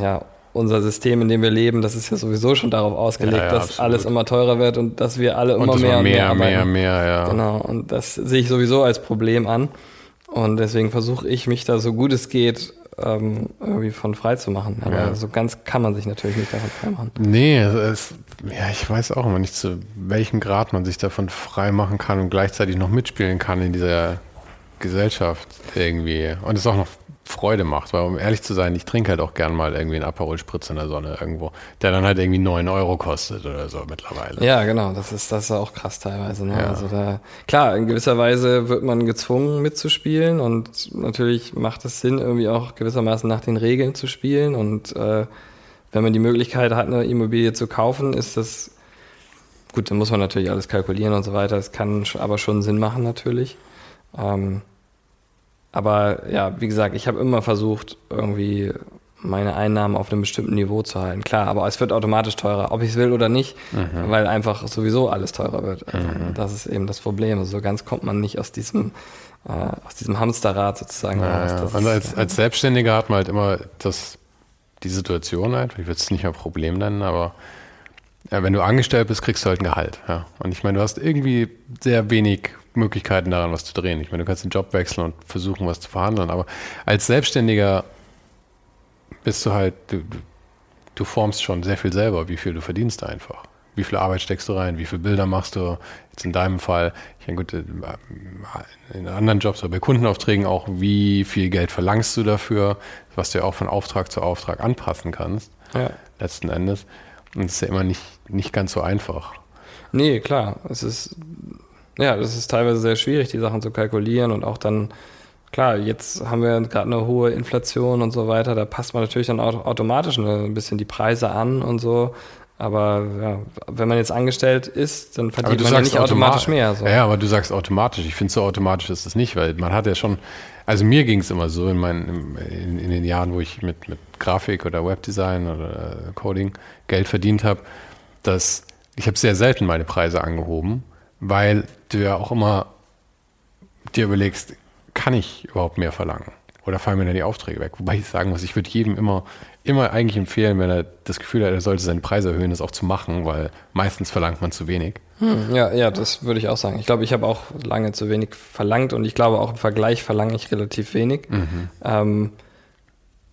ja, unser System, in dem wir leben, das ist ja sowieso schon darauf ausgelegt, ja, ja, dass absolut. alles immer teurer wird und dass wir alle immer mehr und mehr, mehr, mehr, mehr, ja. Genau, und das sehe ich sowieso als Problem an. Und deswegen versuche ich mich da so gut es geht ähm, irgendwie von frei zu machen. Aber ja. so ganz kann man sich natürlich nicht davon frei machen. Nee, es, ja, ich weiß auch immer nicht, zu welchem Grad man sich davon frei machen kann und gleichzeitig noch mitspielen kann in dieser Gesellschaft irgendwie. Und es auch noch Freude macht, weil um ehrlich zu sein, ich trinke halt auch gern mal irgendwie einen Aperol Spritz in der Sonne irgendwo, der dann halt irgendwie 9 Euro kostet oder so mittlerweile. Ja, genau, das ist, das ist auch krass teilweise. Ne? Ja. Also da, klar, in gewisser Weise wird man gezwungen mitzuspielen und natürlich macht es Sinn, irgendwie auch gewissermaßen nach den Regeln zu spielen und äh, wenn man die Möglichkeit hat, eine Immobilie zu kaufen, ist das gut, dann muss man natürlich alles kalkulieren und so weiter. Das kann aber schon Sinn machen natürlich. Ähm, aber ja, wie gesagt, ich habe immer versucht, irgendwie meine Einnahmen auf einem bestimmten Niveau zu halten. Klar, aber es wird automatisch teurer, ob ich es will oder nicht, mhm. weil einfach sowieso alles teurer wird. Also mhm. Das ist eben das Problem. Also so ganz kommt man nicht aus diesem, äh, aus diesem Hamsterrad sozusagen ja, raus. Ja. Und als, ist, als Selbstständiger hat man halt immer das, die Situation einfach, ich würde es nicht mehr Problem nennen, aber Ja, wenn du angestellt bist, kriegst du halt ein Gehalt. Ja. Und ich meine, du hast irgendwie sehr wenig Möglichkeiten daran, was zu drehen. Ich meine, du kannst den Job wechseln und versuchen, was zu verhandeln, aber als Selbstständiger bist du halt, du, du formst schon sehr viel selber, wie viel du verdienst einfach. Wie viel Arbeit steckst du rein? Wie viele Bilder machst du? Jetzt in deinem Fall, ich meine, gut, in anderen Jobs oder bei Kundenaufträgen auch, wie viel Geld verlangst du dafür, was du ja auch von Auftrag zu Auftrag anpassen kannst, ja. letzten Endes. Und das ist ja immer nicht, nicht ganz so einfach. Nee, klar. Es ist, ja, das ist teilweise sehr schwierig, die Sachen zu kalkulieren und auch dann, klar, jetzt haben wir gerade eine hohe Inflation und so weiter, da passt man natürlich dann auch automatisch ein bisschen die Preise an und so. Aber ja, wenn man jetzt angestellt ist, dann verdient man ja nicht automatisch mehr. So. Ja, aber du sagst automatisch. Ich finde, so automatisch ist es nicht, weil man hat ja schon, also mir ging es immer so in, meinen, in, in, den Jahren, wo ich mit, mit Grafik oder Webdesign oder Coding Geld verdient habe, dass ich habe sehr selten meine Preise angehoben, weil du ja auch immer dir überlegst, kann ich überhaupt mehr verlangen? Oder fallen mir dann die Aufträge weg? Wobei ich sagen muss, ich würde jedem immer immer eigentlich empfehlen, wenn er das Gefühl hat, er sollte seine Preise erhöhen, das auch zu machen, weil meistens verlangt man zu wenig. Hm, ja, ja, das würde ich auch sagen. Ich glaube, ich habe auch lange zu wenig verlangt und ich glaube auch im Vergleich verlange ich relativ wenig. Mhm. Ähm,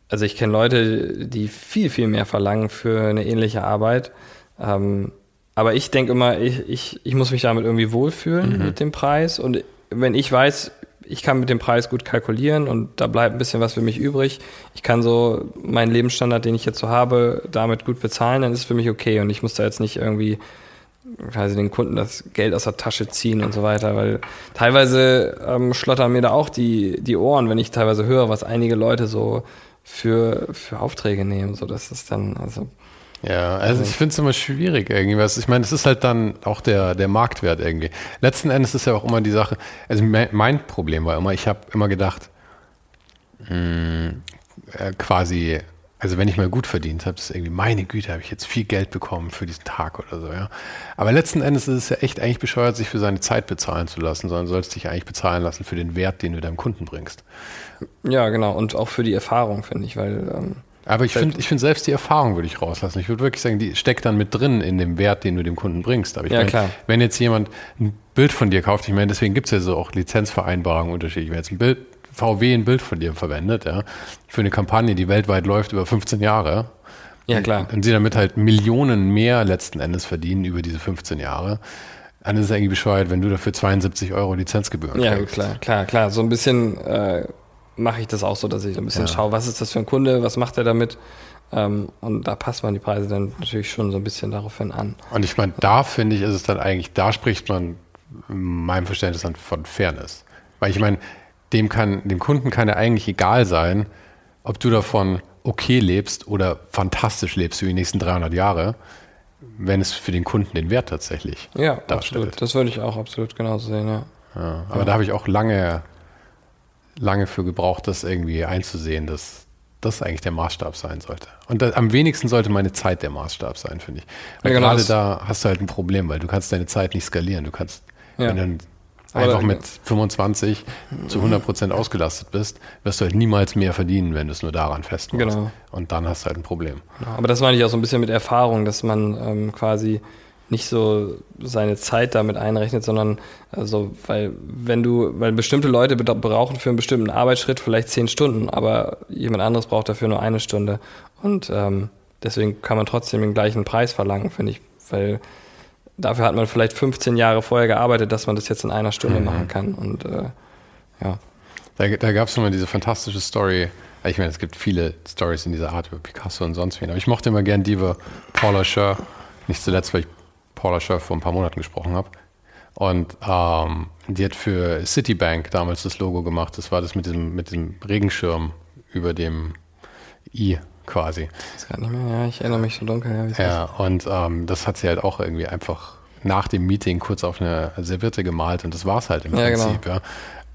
also ich kenne Leute, die viel, viel mehr verlangen für eine ähnliche Arbeit. Ähm, aber ich denke immer, ich, ich, ich muss mich damit irgendwie wohlfühlen mhm. mit dem Preis und wenn ich weiß, ich kann mit dem Preis gut kalkulieren und da bleibt ein bisschen was für mich übrig. Ich kann so meinen Lebensstandard, den ich jetzt so habe, damit gut bezahlen, dann ist es für mich okay und ich muss da jetzt nicht irgendwie quasi den Kunden das Geld aus der Tasche ziehen und so weiter, weil teilweise ähm, schlottern mir da auch die, die Ohren, wenn ich teilweise höre, was einige Leute so für, für Aufträge nehmen. So, das ist dann, also ja, also ich finde es immer schwierig irgendwie. Ich meine, es ist halt dann auch der, der Marktwert irgendwie. Letzten Endes ist ja auch immer die Sache, also mein Problem war immer, ich habe immer gedacht, mh, hm, äh, quasi, also wenn ich mal gut verdient habe, ist irgendwie, meine Güte, habe ich jetzt viel Geld bekommen für diesen Tag oder so, ja. Aber letzten Endes ist es ja echt eigentlich bescheuert, sich für seine Zeit bezahlen zu lassen, sondern sollst dich eigentlich bezahlen lassen für den Wert, den du deinem Kunden bringst. Ja, genau. Und auch für die Erfahrung, finde ich, weil ähm aber ich finde ich find selbst die Erfahrung würde ich rauslassen. Ich würde wirklich sagen, die steckt dann mit drin in dem Wert, den du dem Kunden bringst. Aber ich ja, meine, klar. wenn jetzt jemand ein Bild von dir kauft, ich meine, deswegen gibt es ja so auch Lizenzvereinbarungen unterschiedlich. Wenn jetzt ein Bild, VW ein Bild von dir verwendet, ja, für eine Kampagne, die weltweit läuft über 15 Jahre, ja, klar. Und, und sie damit halt Millionen mehr letzten Endes verdienen über diese 15 Jahre, dann ist es eigentlich bescheuert, wenn du dafür 72 Euro Lizenzgebühren Ja, kriegst. klar, klar, klar. So ein bisschen äh, mache ich das auch so, dass ich ein bisschen ja. schaue, was ist das für ein Kunde, was macht er damit. Ähm, und da passt man die Preise dann natürlich schon so ein bisschen daraufhin an. Und ich meine, da finde ich, ist es dann eigentlich, da spricht man meinem Verständnis dann von Fairness. Weil ich meine, dem kann, dem Kunden kann ja eigentlich egal sein, ob du davon okay lebst oder fantastisch lebst für die nächsten 300 Jahre, wenn es für den Kunden den Wert tatsächlich ja, darstellt. Absolut. Das würde ich auch absolut genauso sehen, ja. ja aber ja. da habe ich auch lange lange für gebraucht, das irgendwie einzusehen, dass das eigentlich der Maßstab sein sollte. Und da, am wenigsten sollte meine Zeit der Maßstab sein, finde ich. Weil ja, genau gerade da hast du halt ein Problem, weil du kannst deine Zeit nicht skalieren. Du kannst, ja. wenn du einfach mit 25 zu 100 Prozent ausgelastet bist, wirst du halt niemals mehr verdienen, wenn du es nur daran festmachst. Genau. Und dann hast du halt ein Problem. Genau. Aber das meine ich auch so ein bisschen mit Erfahrung, dass man ähm, quasi nicht so seine Zeit damit einrechnet, sondern also, weil wenn du, weil bestimmte Leute brauchen für einen bestimmten Arbeitsschritt vielleicht zehn Stunden, aber jemand anderes braucht dafür nur eine Stunde. Und ähm, deswegen kann man trotzdem den gleichen Preis verlangen, finde ich, weil dafür hat man vielleicht 15 Jahre vorher gearbeitet, dass man das jetzt in einer Stunde mhm. machen kann. Und äh, ja. Da, da gab es nochmal diese fantastische Story. Ich meine, es gibt viele Stories in dieser Art über Picasso und sonst wen, aber ich mochte immer gern die über Paula Scher. Nicht zuletzt, weil ich Paula Scher vor ein paar Monaten gesprochen habe. Und ähm, die hat für Citibank damals das Logo gemacht. Das war das mit diesem, mit diesem Regenschirm über dem I quasi. Das ist nicht mehr, ja, ich erinnere mich so dunkel. Ja, ja und ähm, das hat sie halt auch irgendwie einfach nach dem Meeting kurz auf eine Serviette gemalt und das war es halt im ja, genau. Prinzip. Genau. Ja.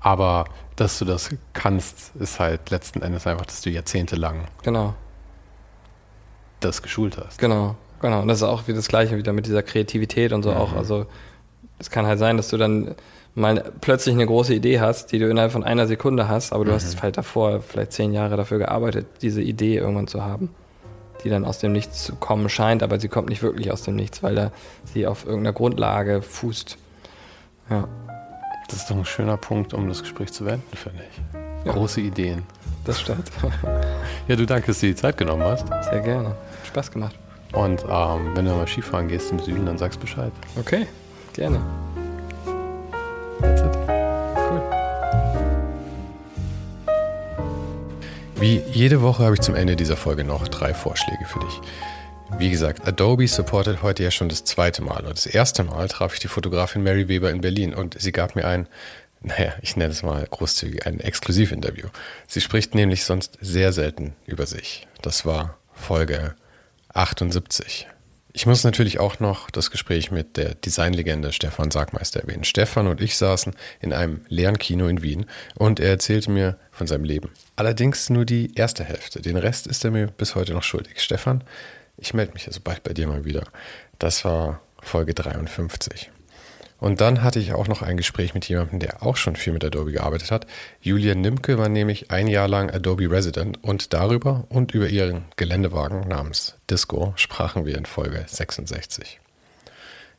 Aber dass du das kannst, ist halt letzten Endes einfach, dass du jahrzehntelang genau. das geschult hast. Genau. Genau, und das ist auch wie das Gleiche wieder mit dieser Kreativität und so mhm. auch. Also es kann halt sein, dass du dann mal plötzlich eine große Idee hast, die du innerhalb von einer Sekunde hast, aber du mhm. hast halt davor vielleicht zehn Jahre dafür gearbeitet, diese Idee irgendwann zu haben. die dann aus dem Nichts zu kommen scheint, aber sie kommt nicht wirklich aus dem Nichts, weil da sie auf irgendeiner Grundlage fußt. Ja. Das ist doch ein schöner Punkt, um das Gespräch zu beenden, finde ich. Ja. Große Ideen. Das stimmt. ja, du danke, dass du die Zeit genommen hast. Sehr gerne. Spaß gemacht. Und ähm, wenn du mal Skifahren gehst im Süden, dann sagst Bescheid. Okay, gerne. That's it. Cool. Wie jede Woche habe ich zum Ende dieser Folge noch drei Vorschläge für dich. Wie gesagt, Adobe supportet heute ja schon das zweite Mal. Und das erste Mal traf ich die Fotografin Mary Weber in Berlin und sie gab mir ein, naja, ich nenne es mal großzügig, ein Exklusivinterview. Sie spricht nämlich sonst sehr selten über sich. Das war Folge 78. Ich muss natürlich auch noch das Gespräch mit der Designlegende Stefan Sagmeister erwähnen. Stefan und ich saßen in einem leeren Kino in Wien und er erzählte mir von seinem Leben. Allerdings nur die erste Hälfte. Den Rest ist er mir bis heute noch schuldig. Stefan, ich melde mich also bald bei dir mal wieder. Das war Folge 53. Und dann hatte ich auch noch ein Gespräch mit jemandem, der auch schon viel mit Adobe gearbeitet hat. Julia Nimke war nämlich ein Jahr lang Adobe Resident und darüber und über ihren Geländewagen namens Disco sprachen wir in Folge 66.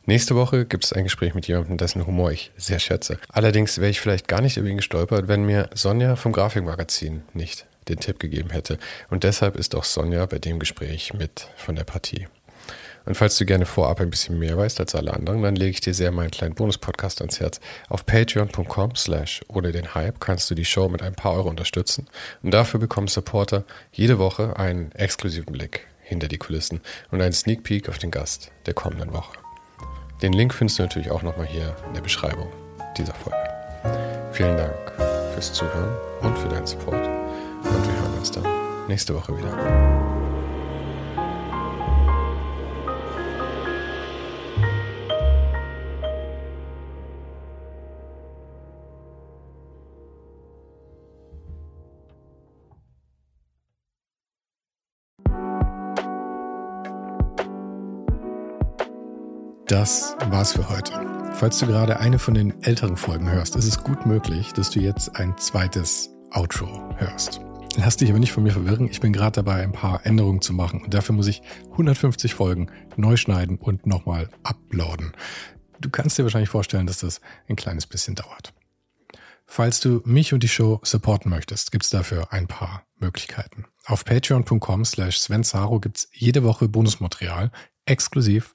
Nächste Woche gibt es ein Gespräch mit jemandem, dessen Humor ich sehr schätze. Allerdings wäre ich vielleicht gar nicht über ihn gestolpert, wenn mir Sonja vom Grafikmagazin nicht den Tipp gegeben hätte. Und deshalb ist auch Sonja bei dem Gespräch mit von der Partie. Und falls du gerne vorab ein bisschen mehr weißt als alle anderen, dann lege ich dir sehr meinen kleinen Bonus-Podcast ans Herz. Auf patreon.com slash ohne den Hype kannst du die Show mit ein paar Euro unterstützen. Und dafür bekommen Supporter jede Woche einen exklusiven Blick hinter die Kulissen und einen Sneak Peek auf den Gast der kommenden Woche. Den Link findest du natürlich auch nochmal hier in der Beschreibung dieser Folge. Vielen Dank fürs Zuhören und für deinen Support. Und wir hören uns dann nächste Woche wieder. Das war's für heute. Falls du gerade eine von den älteren Folgen hörst, ist es gut möglich, dass du jetzt ein zweites Outro hörst. Lass dich aber nicht von mir verwirren. Ich bin gerade dabei, ein paar Änderungen zu machen und dafür muss ich 150 Folgen neu schneiden und nochmal uploaden. Du kannst dir wahrscheinlich vorstellen, dass das ein kleines bisschen dauert. Falls du mich und die Show supporten möchtest, gibt's dafür ein paar Möglichkeiten. Auf patreon.com slash svensaro gibt's jede Woche Bonusmaterial, exklusiv